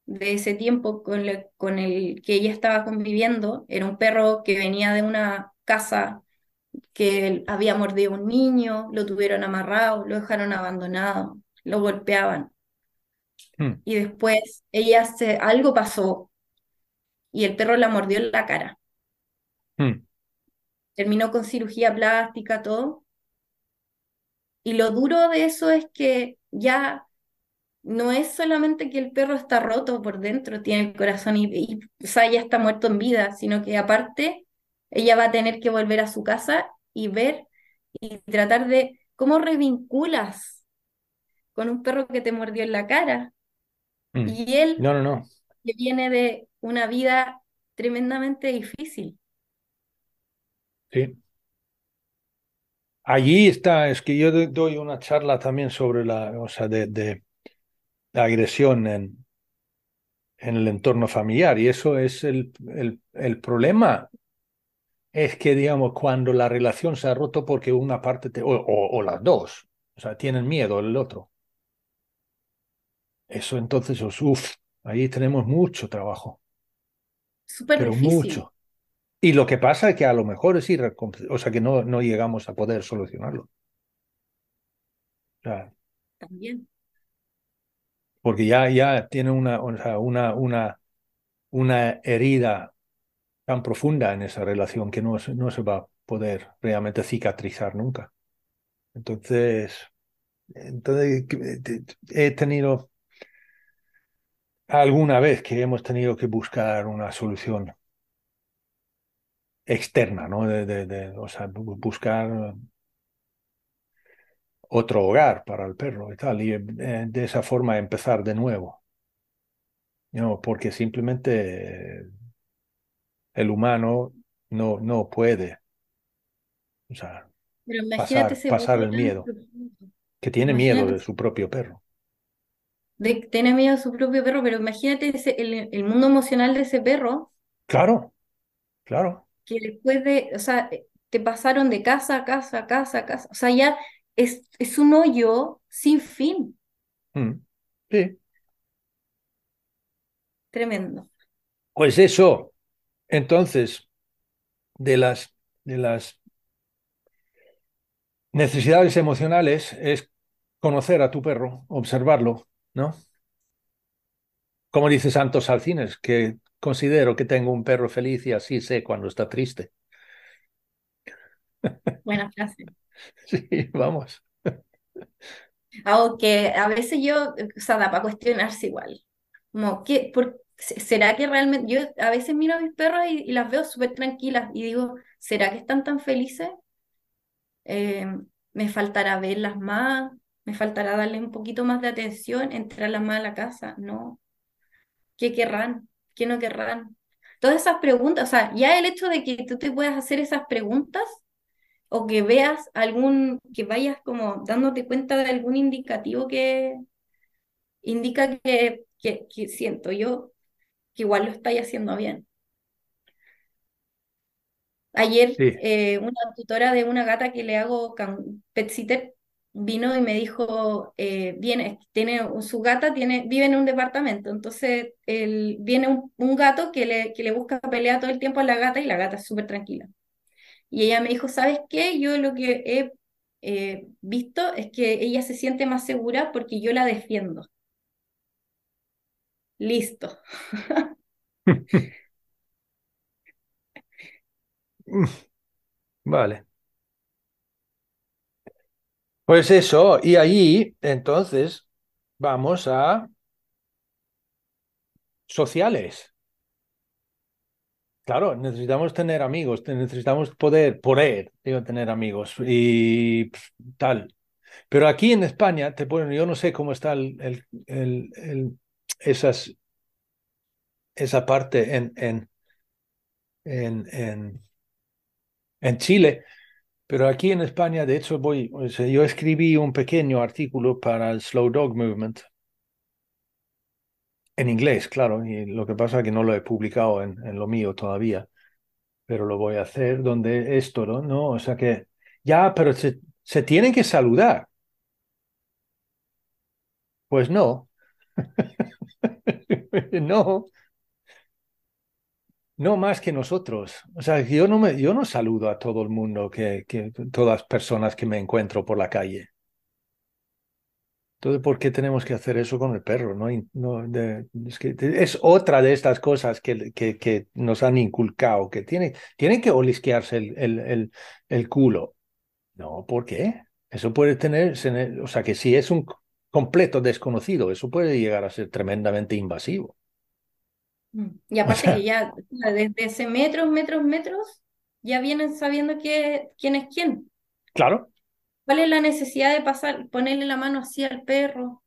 de ese tiempo con, con el que ella estaba conviviendo. Era un perro que venía de una casa que había mordido a un niño, lo tuvieron amarrado, lo dejaron abandonado, lo golpeaban. Hmm. Y después ella se, algo pasó y el perro la mordió en la cara. Hmm. Terminó con cirugía plástica, todo. Y lo duro de eso es que ya no es solamente que el perro está roto por dentro, tiene el corazón y, o sea, ya está muerto en vida, sino que aparte ella va a tener que volver a su casa y ver y tratar de cómo revinculas con un perro que te mordió en la cara. Mm. Y él, no, no, no. que viene de una vida tremendamente difícil. Sí. Allí está, es que yo doy una charla también sobre la, o sea, de, agresión en, en el entorno familiar y eso es el, el, el problema es que, digamos, cuando la relación se ha roto porque una parte, te, o, o, las dos, o sea, tienen miedo el otro. Eso entonces, uff, ahí tenemos mucho trabajo. Súper pero mucho. Y lo que pasa es que a lo mejor es ir, o sea, que no, no llegamos a poder solucionarlo. También. Porque ya, ya tiene una, una, una, una herida tan profunda en esa relación que no, no se va a poder realmente cicatrizar nunca. Entonces, entonces he tenido alguna vez que hemos tenido que buscar una solución externa, ¿no? De, de, o sea, buscar otro hogar para el perro y tal, y eh, de esa forma empezar de nuevo. No, porque simplemente el humano no, no puede o sea, pasar, pasar el miedo, que tiene miedo de su propio perro. De, tiene miedo de su propio perro, pero imagínate el, el, mundo emocional de ese perro. Claro, claro. Que después de, o sea, te pasaron de casa a casa, a casa, a casa. O sea, ya es, es un hoyo sin fin. Mm, sí. Tremendo. Pues eso, entonces, de las, de las necesidades emocionales es conocer a tu perro, observarlo, ¿no? Como dice Santos Alcines, que considero que tengo un perro feliz y así sé cuando está triste. Buena frase. Sí, vamos. Aunque a veces yo, o sea, da para cuestionarse igual. Como, ¿qué, por, ¿será que realmente, yo a veces miro a mis perros y, las veo súper tranquilas y digo, ¿será que están tan felices? Eh, me faltará verlas más, me faltará darle un poquito más de atención, entrarlas más a la casa, no. ¿Qué querrán? ¿Qué no querrán? Todas esas preguntas, o sea, ya el hecho de que tú te puedas hacer esas preguntas o que veas algún, que vayas como dándote cuenta de algún indicativo que indica que, que, que siento yo que igual lo estáis haciendo bien. Ayer eh, una tutora de una gata que le hago pet sitter vino y me dijo, eh, viene, tiene, su gata tiene, vive en un departamento, entonces él, viene un, gato que le, que le busca pelea todo el tiempo a la gata y la gata es súper tranquila. Y ella me dijo, ¿sabes qué? Yo lo que he eh, visto es que ella se siente más segura porque yo la defiendo. Listo. Vale. Pues eso, y ahí entonces vamos a sociales. Claro, necesitamos tener amigos, necesitamos poder, poder, digo, tener amigos y tal. Pero aquí en España, te ponen, yo no sé cómo está el, el, el, esas, esa parte en, en, en, en, en Chile, pero aquí en España, de hecho, voy, yo escribí un pequeño artículo para el Slow Dog Movement, en inglés, claro, y lo que pasa es que no lo he publicado en, lo mío todavía, pero lo voy a hacer donde esto, ¿no? ¿no? O sea que, ya, pero se, se tienen que saludar. Pues no. no, no más que nosotros. O sea, yo no, me, yo no saludo a todo el mundo, que, que todas las personas que me encuentro por la calle. Entonces, ¿por qué tenemos que hacer eso con el perro? No, no es, que es, otra de estas cosas que, que, que nos han inculcado, que tiene, tienen que olisquearse el, el, el, el, culo. No, ¿por qué? Eso puede tener, o sea, que si es un completo desconocido, eso puede llegar a ser tremendamente invasivo. Mm. Y aparte que ya desde ese metros, metros, metros, ya vienen sabiendo que, quién es quién. Claro. ¿Cuál es la necesidad de pasar, ponerle la mano así al perro?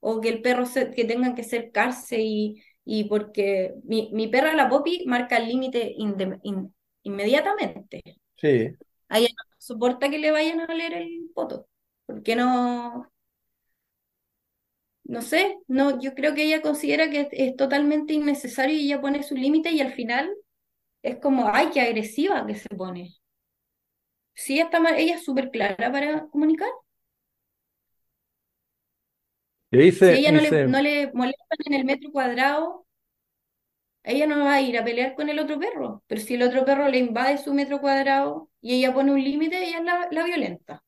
O que el perro se, que tengan que acercarse y, y porque mi, mi perra, la Poppy, marca el límite inmediatamente. Sí. A ella soporta que le vayan a oler el poto. ¿Por qué no? No sé, no, yo creo que ella considera que es, totalmente innecesario y ella pone su límite y al final es como, ay, qué agresiva que se pone. Sí, está mal, ella es súper clara para comunicar. Dice, si ella no, le, no le molestan en el metro cuadrado, ella no va a ir a pelear con el otro perro. Pero si el otro perro le invade su metro cuadrado y ella pone un límite, ella es la, la violenta.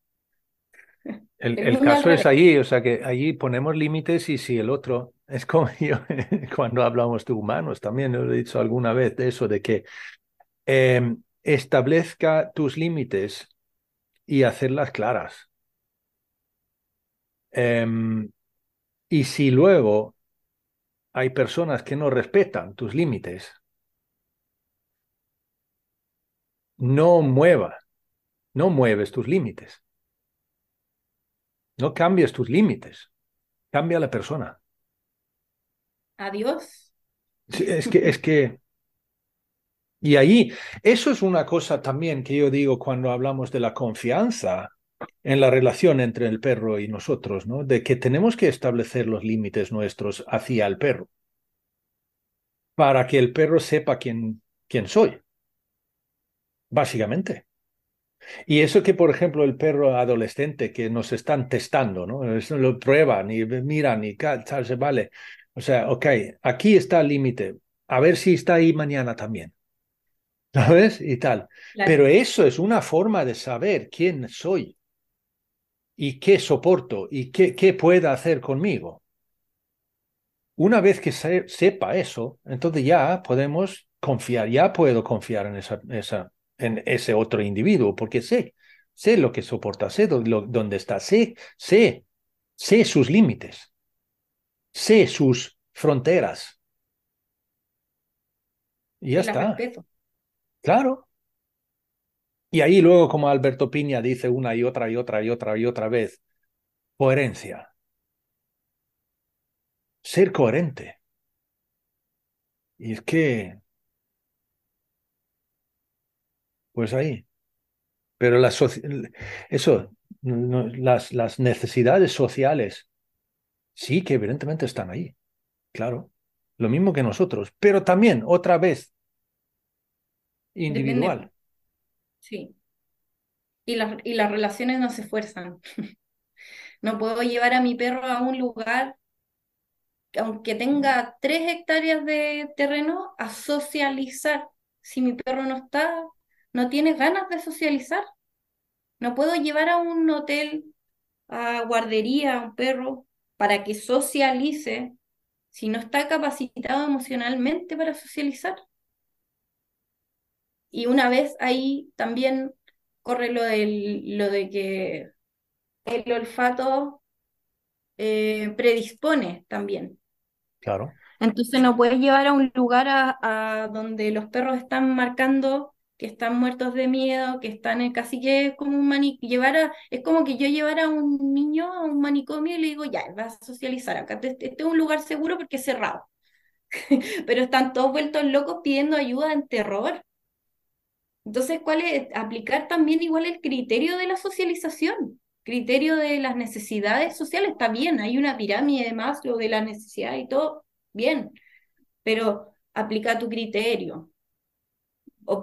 El, caso es allí, o sea que allí ponemos límites y si el otro, es como yo cuando hablamos de humanos, también lo he dicho alguna vez de eso, de que em, establezca tus límites y hacerlas claras. Em, y si luego hay personas que no respetan tus límites, no mueva, no mueves tus límites. No cambies tus límites, cambia la persona. Adiós. es que, es que, y ahí, eso es una cosa también que yo digo cuando hablamos de la confianza en la relación entre el perro y nosotros, ¿no? De que tenemos que establecer los límites nuestros hacia el perro para que el perro sepa quién, quién soy, básicamente. Y eso que, por ejemplo, el perro adolescente que nos están testando, ¿no? Eso lo prueban y miran y tal, se vale. O sea, ok, aquí está el límite. A ver si está ahí mañana también. ¿Sabes? Y tal. Pero eso es una forma de saber quién soy y qué soporto y qué, qué pueda hacer conmigo. Una vez que sepa eso, entonces ya podemos confiar, ya puedo confiar en esa, esa, en ese otro individuo, porque sé, sé lo que soporta, sé dónde está, sé, sé, sé sus límites, sé sus fronteras. Y ya está. Claro. Y ahí luego, como Alberto Piña dice una y otra y otra y otra y otra vez, coherencia. Ser coherente. Y es que Pues ahí. Pero la eso, las, las necesidades sociales sí que evidentemente están ahí, claro. Lo mismo que nosotros, pero también, otra vez, individual. Sí. Y, y las relaciones no se esfuerzan. No puedo llevar a mi perro a un lugar, aunque tenga tres hectáreas de terreno, a socializar. Si mi perro no está, no tienes ganas de socializar. No puedo llevar a un hotel, a guardería, a un perro, para que socialice si no está capacitado emocionalmente para socializar. Y una vez ahí también corre lo, del, lo de que el olfato eh, predispone también. Claro. Entonces no puedes llevar a un lugar a donde los perros están marcando que están muertos de miedo, que están en, casi que como un manicomio, llevar a, es como que yo llevara a un niño a un manicomio y le digo, ya, vas a socializar acá, este, este, es un lugar seguro porque es cerrado. Pero están todos vueltos locos pidiendo ayuda en terror. Entonces, ¿cuál es? Aplicar también igual el criterio de la socialización, criterio de las necesidades sociales, está bien, hay una pirámide de lo de la necesidad y todo, bien, pero aplica tu criterio,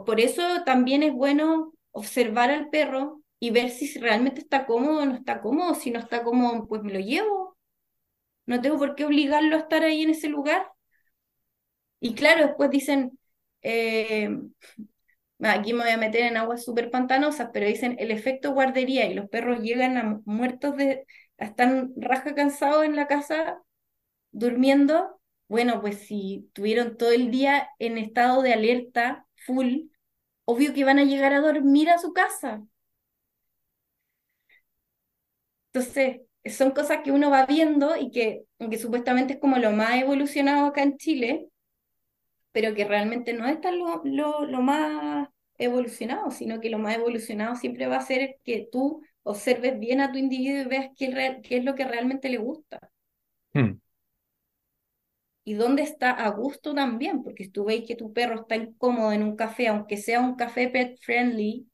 por eso también es bueno observar al perro y ver si realmente está cómodo o no está cómodo. Si no está cómodo, pues me lo llevo. No tengo por qué obligarlo a estar ahí en ese lugar. Y claro, después dicen, eh, aquí me voy a meter en aguas súper pantanosas, pero dicen el efecto guardería y los perros llegan a muertos de, están raja cansados en la casa durmiendo. Bueno, pues si tuvieron todo el día en estado de alerta, full, obvio que van a llegar a dormir a su casa. Entonces, son cosas que uno va viendo y que, que supuestamente es como lo más evolucionado acá en Chile, pero que realmente no es tan lo, lo, más evolucionado, sino que lo más evolucionado siempre va a ser que tú observes bien a tu individuo y veas qué, qué es lo que realmente le gusta. Hmm y dónde está a gusto también, porque si tú veis que tu perro está incómodo en un café, aunque sea un café pet friendly,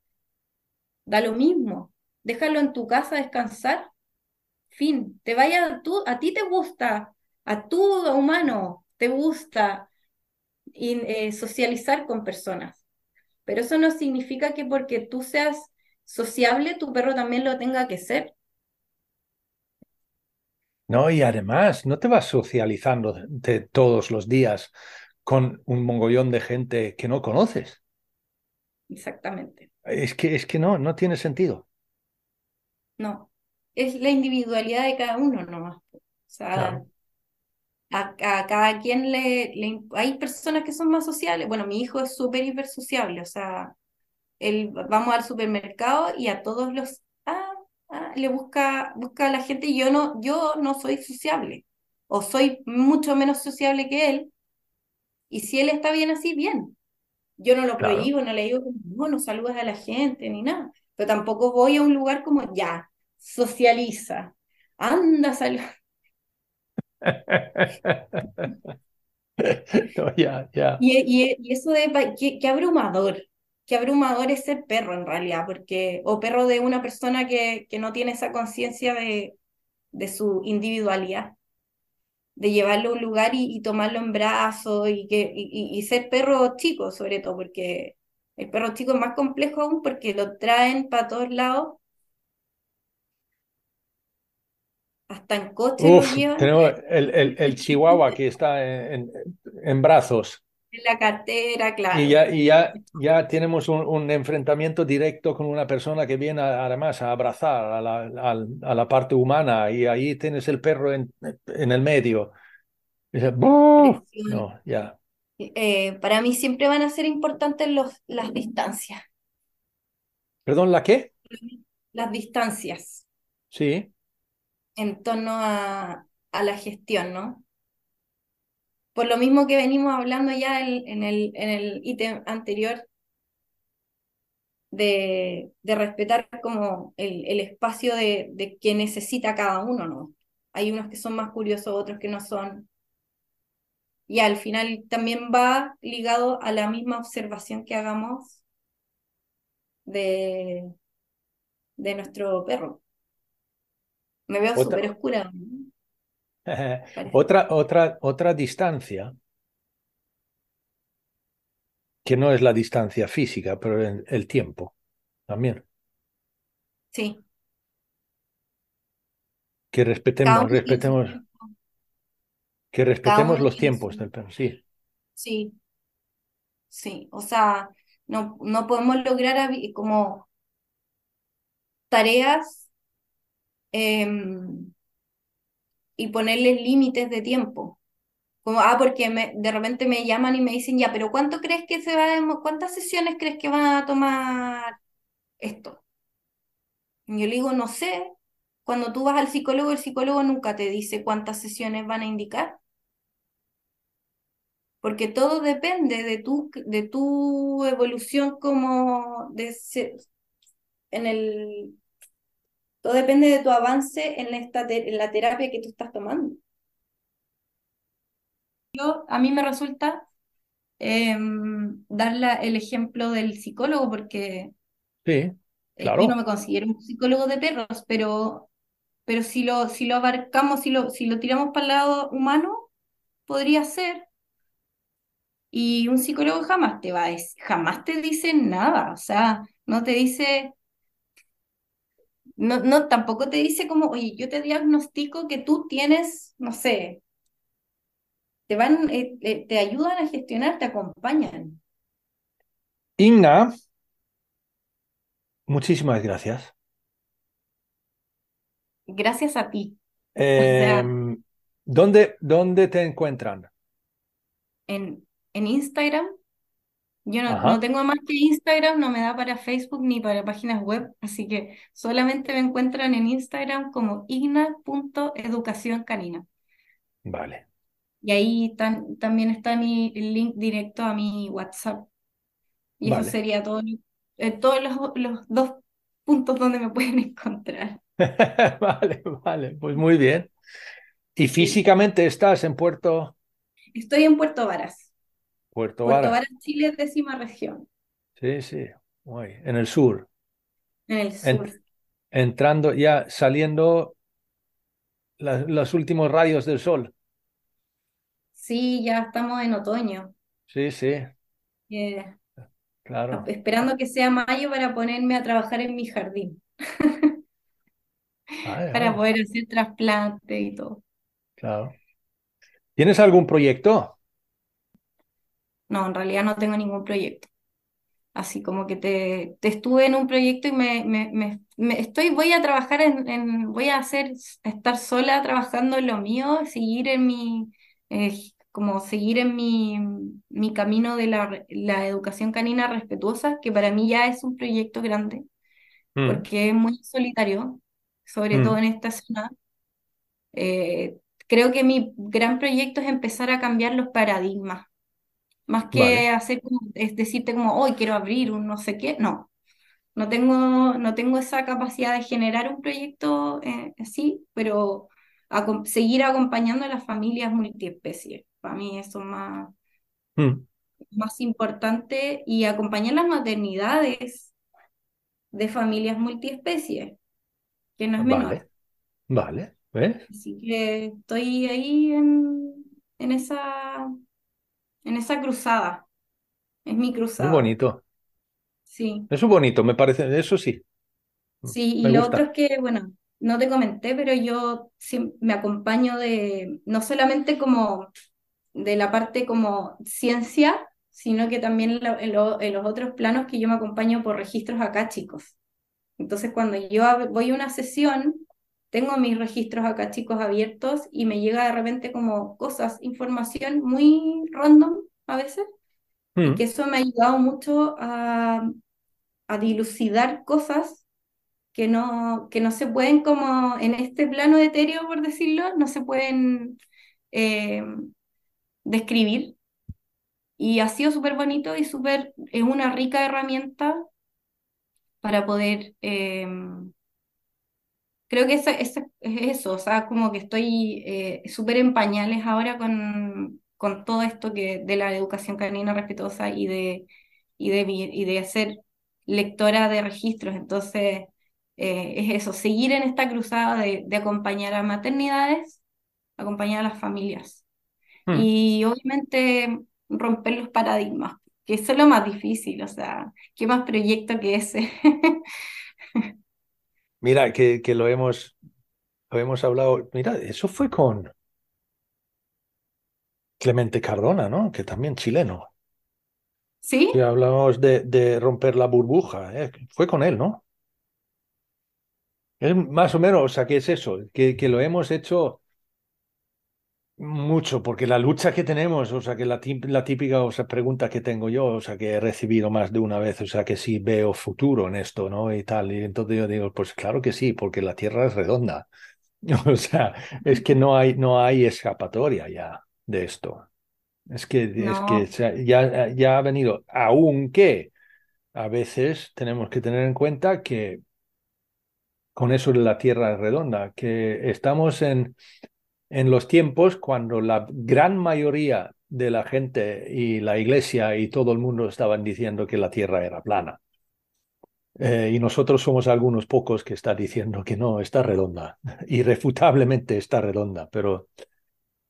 Da lo mismo. Déjalo en tu casa descansar. Fin. Te vaya, tú, a ti te gusta, a tu humano te gusta eh, socializar con personas. Pero eso no significa que porque tú seas sociable, tu perro también lo tenga que ser. No, y además, no te vas socializando de todos los días con un mongollón de gente que no conoces. Exactamente. Es que, es que no, no tiene sentido. No, es la individualidad de cada uno nomás. O sea, a, cada quien le, Hay personas que son más sociales. Bueno, mi hijo es súper hiper sociable, o sea, él, vamos al supermercado y a todos los... Ah, ah, le busca, busca a la gente. Y yo no, yo no soy sociable, o soy mucho menos sociable que él, y si él está bien así, bien. Yo no lo prohíbo, no le digo, no, no saludas a la gente ni nada, pero tampoco voy a un lugar como ya, socializa, anda, salud ya, ya. Y, eso de qué, abrumador, qué abrumador es ser perro en realidad, porque, o perro de una persona que, que no tiene esa conciencia de, de su individualidad, de llevarlo a un lugar y, tomarlo en brazos y, que, y, ser perro chico sobre todo, porque el perro chico es más complejo aún porque lo traen para todos lados hasta en coche Tenemos el, el, chihuahua que está en, en, brazos. En la cartera, claro. Y ya, y ya, ya tenemos un, enfrentamiento directo con una persona que viene además a abrazar a la, a, la, parte humana y ahí tienes el perro en, en el medio. no, ya. Eh, para mí siempre van a ser importantes los, las distancias. ¿Perdón, la qué? Las distancias. Sí en torno a, la gestión, ¿no? Por lo mismo que venimos hablando ya en, el, en el ítem anterior, de, respetar como el, espacio de, de, que necesita cada uno, ¿no? Hay unos que son más curiosos, otros que no son. Y al final también va ligado a la misma observación que hagamos de, de nuestro perro. Me veo súper oscura. otra, otra, otra distancia, que no es la distancia física, pero el, tiempo también. Sí. Que respetemos, respetemos, que respetemos los tiempos del perro, sí. Sí, sí, o sea, no, no podemos lograr como tareas Em, y ponerles límites de tiempo. Como, ah, porque de repente me llaman y me dicen, ya, pero ¿cuánto crees que se va cuántas sesiones crees que van a tomar esto? Yo le digo, no sé. Cuando tú vas al psicólogo, el psicólogo nunca te dice cuántas sesiones van a indicar. Porque todo depende de tu, de tu evolución como de, en el todo depende de tu avance en, esta en la terapia que tú estás tomando. Yo, a mí me resulta eh, dar el ejemplo del psicólogo porque sí, eh, claro. yo no me considero un psicólogo de perros, pero, pero si, lo, si lo abarcamos, si lo, si lo tiramos para el lado humano, podría ser. Y un psicólogo jamás te va a decir, jamás te dice nada, o sea, no te dice, no, no, tampoco te dice como, oye, yo te diagnostico que tú tienes, no sé, te van, eh, eh, te ayudan a gestionar, te acompañan. Inga, muchísimas gracias. Gracias a ti. Em, ¿dónde, ¿Dónde te encuentran? En, en Instagram yo no, tengo más que Instagram, no me da para Facebook ni para páginas web, así que solamente me encuentran en Instagram como igna.educación canina. Vale. Y ahí también está mi link directo a mi WhatsApp. Y eso sería todo, eh, todos los, dos puntos donde me pueden encontrar. Vale, vale, pues muy bien. ¿Y físicamente estás en Puerto? Estoy en Puerto Varas. Puerto Varas. Chile es décima región. Sí, sí, en el sur. En el sur. entrando, ya saliendo los últimos rayos del sol. Sí, ya estamos en otoño. Sí, sí. claro. Esperando que sea mayo para ponerme a trabajar en mi jardín. para poder hacer trasplante y todo. Claro. ¿Tienes algún proyecto? No, en realidad no tengo ningún proyecto. Así como que te, estuve en un proyecto y me, me, estoy, voy a trabajar en, voy a hacer, estar sola trabajando en lo mío, seguir en mi, eh, como seguir en mi, mi camino de la, la, educación canina respetuosa, que para mí ya es un proyecto grande, mm. porque es muy solitario, sobre mm. todo en esta zona. Eh, creo que mi gran proyecto es empezar a cambiar los paradigmas más que hacer es decirte como, hoy quiero abrir un no sé qué, no. No tengo, no tengo esa capacidad de generar un proyecto eh, así, pero seguir acompañando a las familias multiespecies. Para mí eso es más, hmm. más importante y acompañar las maternidades de familias multiespecies, que no es menor. Vale, ¿ves? Así que estoy ahí en, en esa en esa cruzada. Es mi cruzada. Muy bonito. Sí. Eso es bonito, me parece, eso sí. Sí, y lo otro es que, bueno, no te comenté, pero yo me acompaño de, no solamente como de la parte como ciencia, sino que también en, los otros planos que yo me acompaño por registros acá, chicos. Entonces, cuando yo voy a una sesión, tengo mis registros acá chicos abiertos y me llega de repente como cosas, información muy random a veces, y mm. que eso me ha ayudado mucho a, a, dilucidar cosas que no, que no se pueden como en este plano etéreo, por decirlo, no se pueden eh, describir. Y ha sido súper bonito y súper, es una rica herramienta para poder... Eh, creo que es eso, o sea, como que estoy eh, súper en pañales ahora con, con todo esto que, de la educación canina respetuosa y de, y de, y de ser lectora de registros. Entonces, eh, es eso, seguir en esta cruzada de, de, acompañar a maternidades, acompañar a las familias. Hmm. Y obviamente romper los paradigmas, que eso es lo más difícil, o sea, ¿qué más proyecto que ese? Mira, que, que lo hemos, lo hemos hablado. Mira, eso fue con Clemente Cardona, ¿no? Que también chileno. Sí. Que hablamos de, de romper la burbuja. ¿eh? Fue con él, ¿no? Es más o menos, o sea, ¿qué es eso? Que, que lo hemos hecho mucho, porque la lucha que tenemos, o sea, que la, la típica o sea, pregunta que tengo yo, o sea, que he recibido más de una vez, o sea, que sí veo futuro en esto, ¿no? Y tal. Y entonces yo digo, pues claro que sí, porque la Tierra es redonda. O sea, es que no hay, no hay escapatoria ya de esto. Es que, es que ya, ya ha venido, aunque a veces tenemos que tener en cuenta que con eso de la Tierra es redonda, que estamos en, en los tiempos cuando la gran mayoría de la gente y la iglesia y todo el mundo estaban diciendo que la tierra era plana. Eh, y nosotros somos algunos pocos que están diciendo que no, está redonda. Irrefutablemente está redonda, pero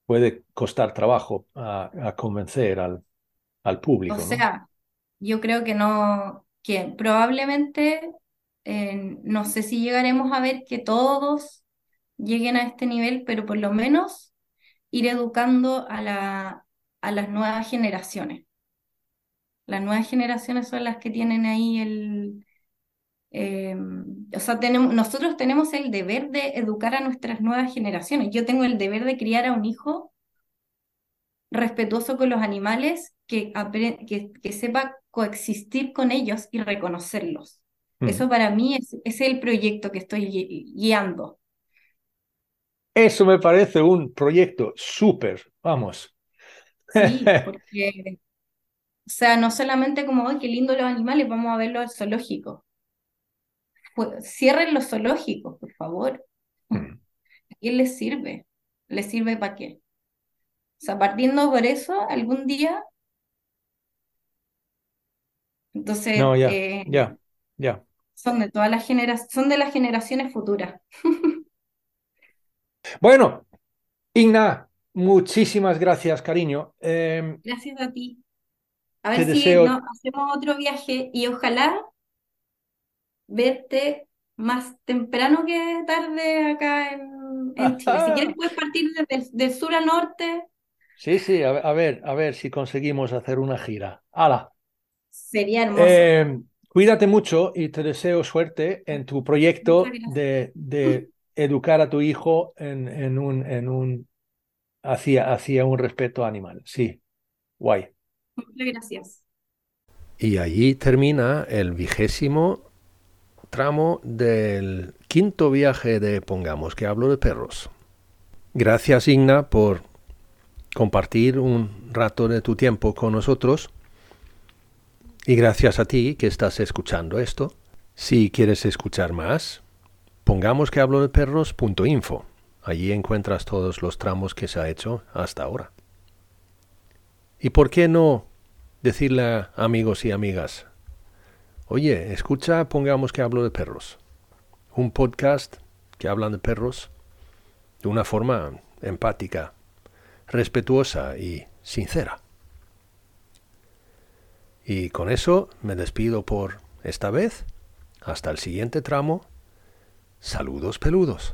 puede costar trabajo a, convencer al, al público. O sea, yo creo que no, que probablemente, eh, no sé si llegaremos a ver que todos lleguen a este nivel, pero por lo menos ir educando a, la, a las nuevas generaciones. Las nuevas generaciones son las que tienen ahí el... Eh, o sea, tenemos, nosotros tenemos el deber de educar a nuestras nuevas generaciones. Yo tengo el deber de criar a un hijo respetuoso con los animales, que, que, que sepa coexistir con ellos y reconocerlos. Mm. Eso para mí es, es el proyecto que estoy guiando. Eso me parece un proyecto súper, vamos. Sí, porque, o sea, no solamente como, ¡ay, qué lindo los animales! Vamos a verlo al zoológico. cierren los zoológicos, por favor. Hmm. ¿A quién les sirve? ¿Les sirve para qué? O sea, partiendo por eso, algún día. Entonces. No, ya, eh, ya, ya. Son de todas las generaciones, son de las generaciones futuras. bueno, Igna, muchísimas gracias, cariño. Em, gracias a ti. A ver si hacemos otro viaje y ojalá verte más temprano que tarde acá en, Chile. Si quieres puedes partir desde del sur a norte. Sí, sí, a, ver, a ver si conseguimos hacer una gira. ¡Hala! Sería hermoso. Em, cuídate mucho y te deseo suerte en tu proyecto de, educar a tu hijo en, en un, en un hacia, hacia un respeto animal. Sí, guay. Muchas gracias. Y allí termina el vigésimo tramo del quinto viaje de Pongamos, que hablo de perros. Gracias, Igna, por compartir un rato de tu tiempo con nosotros. Y gracias a ti que estás escuchando esto. Si quieres escuchar más, pongamos que hablo de perros.info. Allí encuentras todos los tramos que se ha hecho hasta ahora. ¿Y por qué no decirle a amigos y amigas? Oye, escucha, pongamos que hablo de perros. Un podcast que hablan de perros de una forma empática, respetuosa y sincera. Y con eso me despido por esta vez. Hasta el siguiente tramo. Saludos peludos.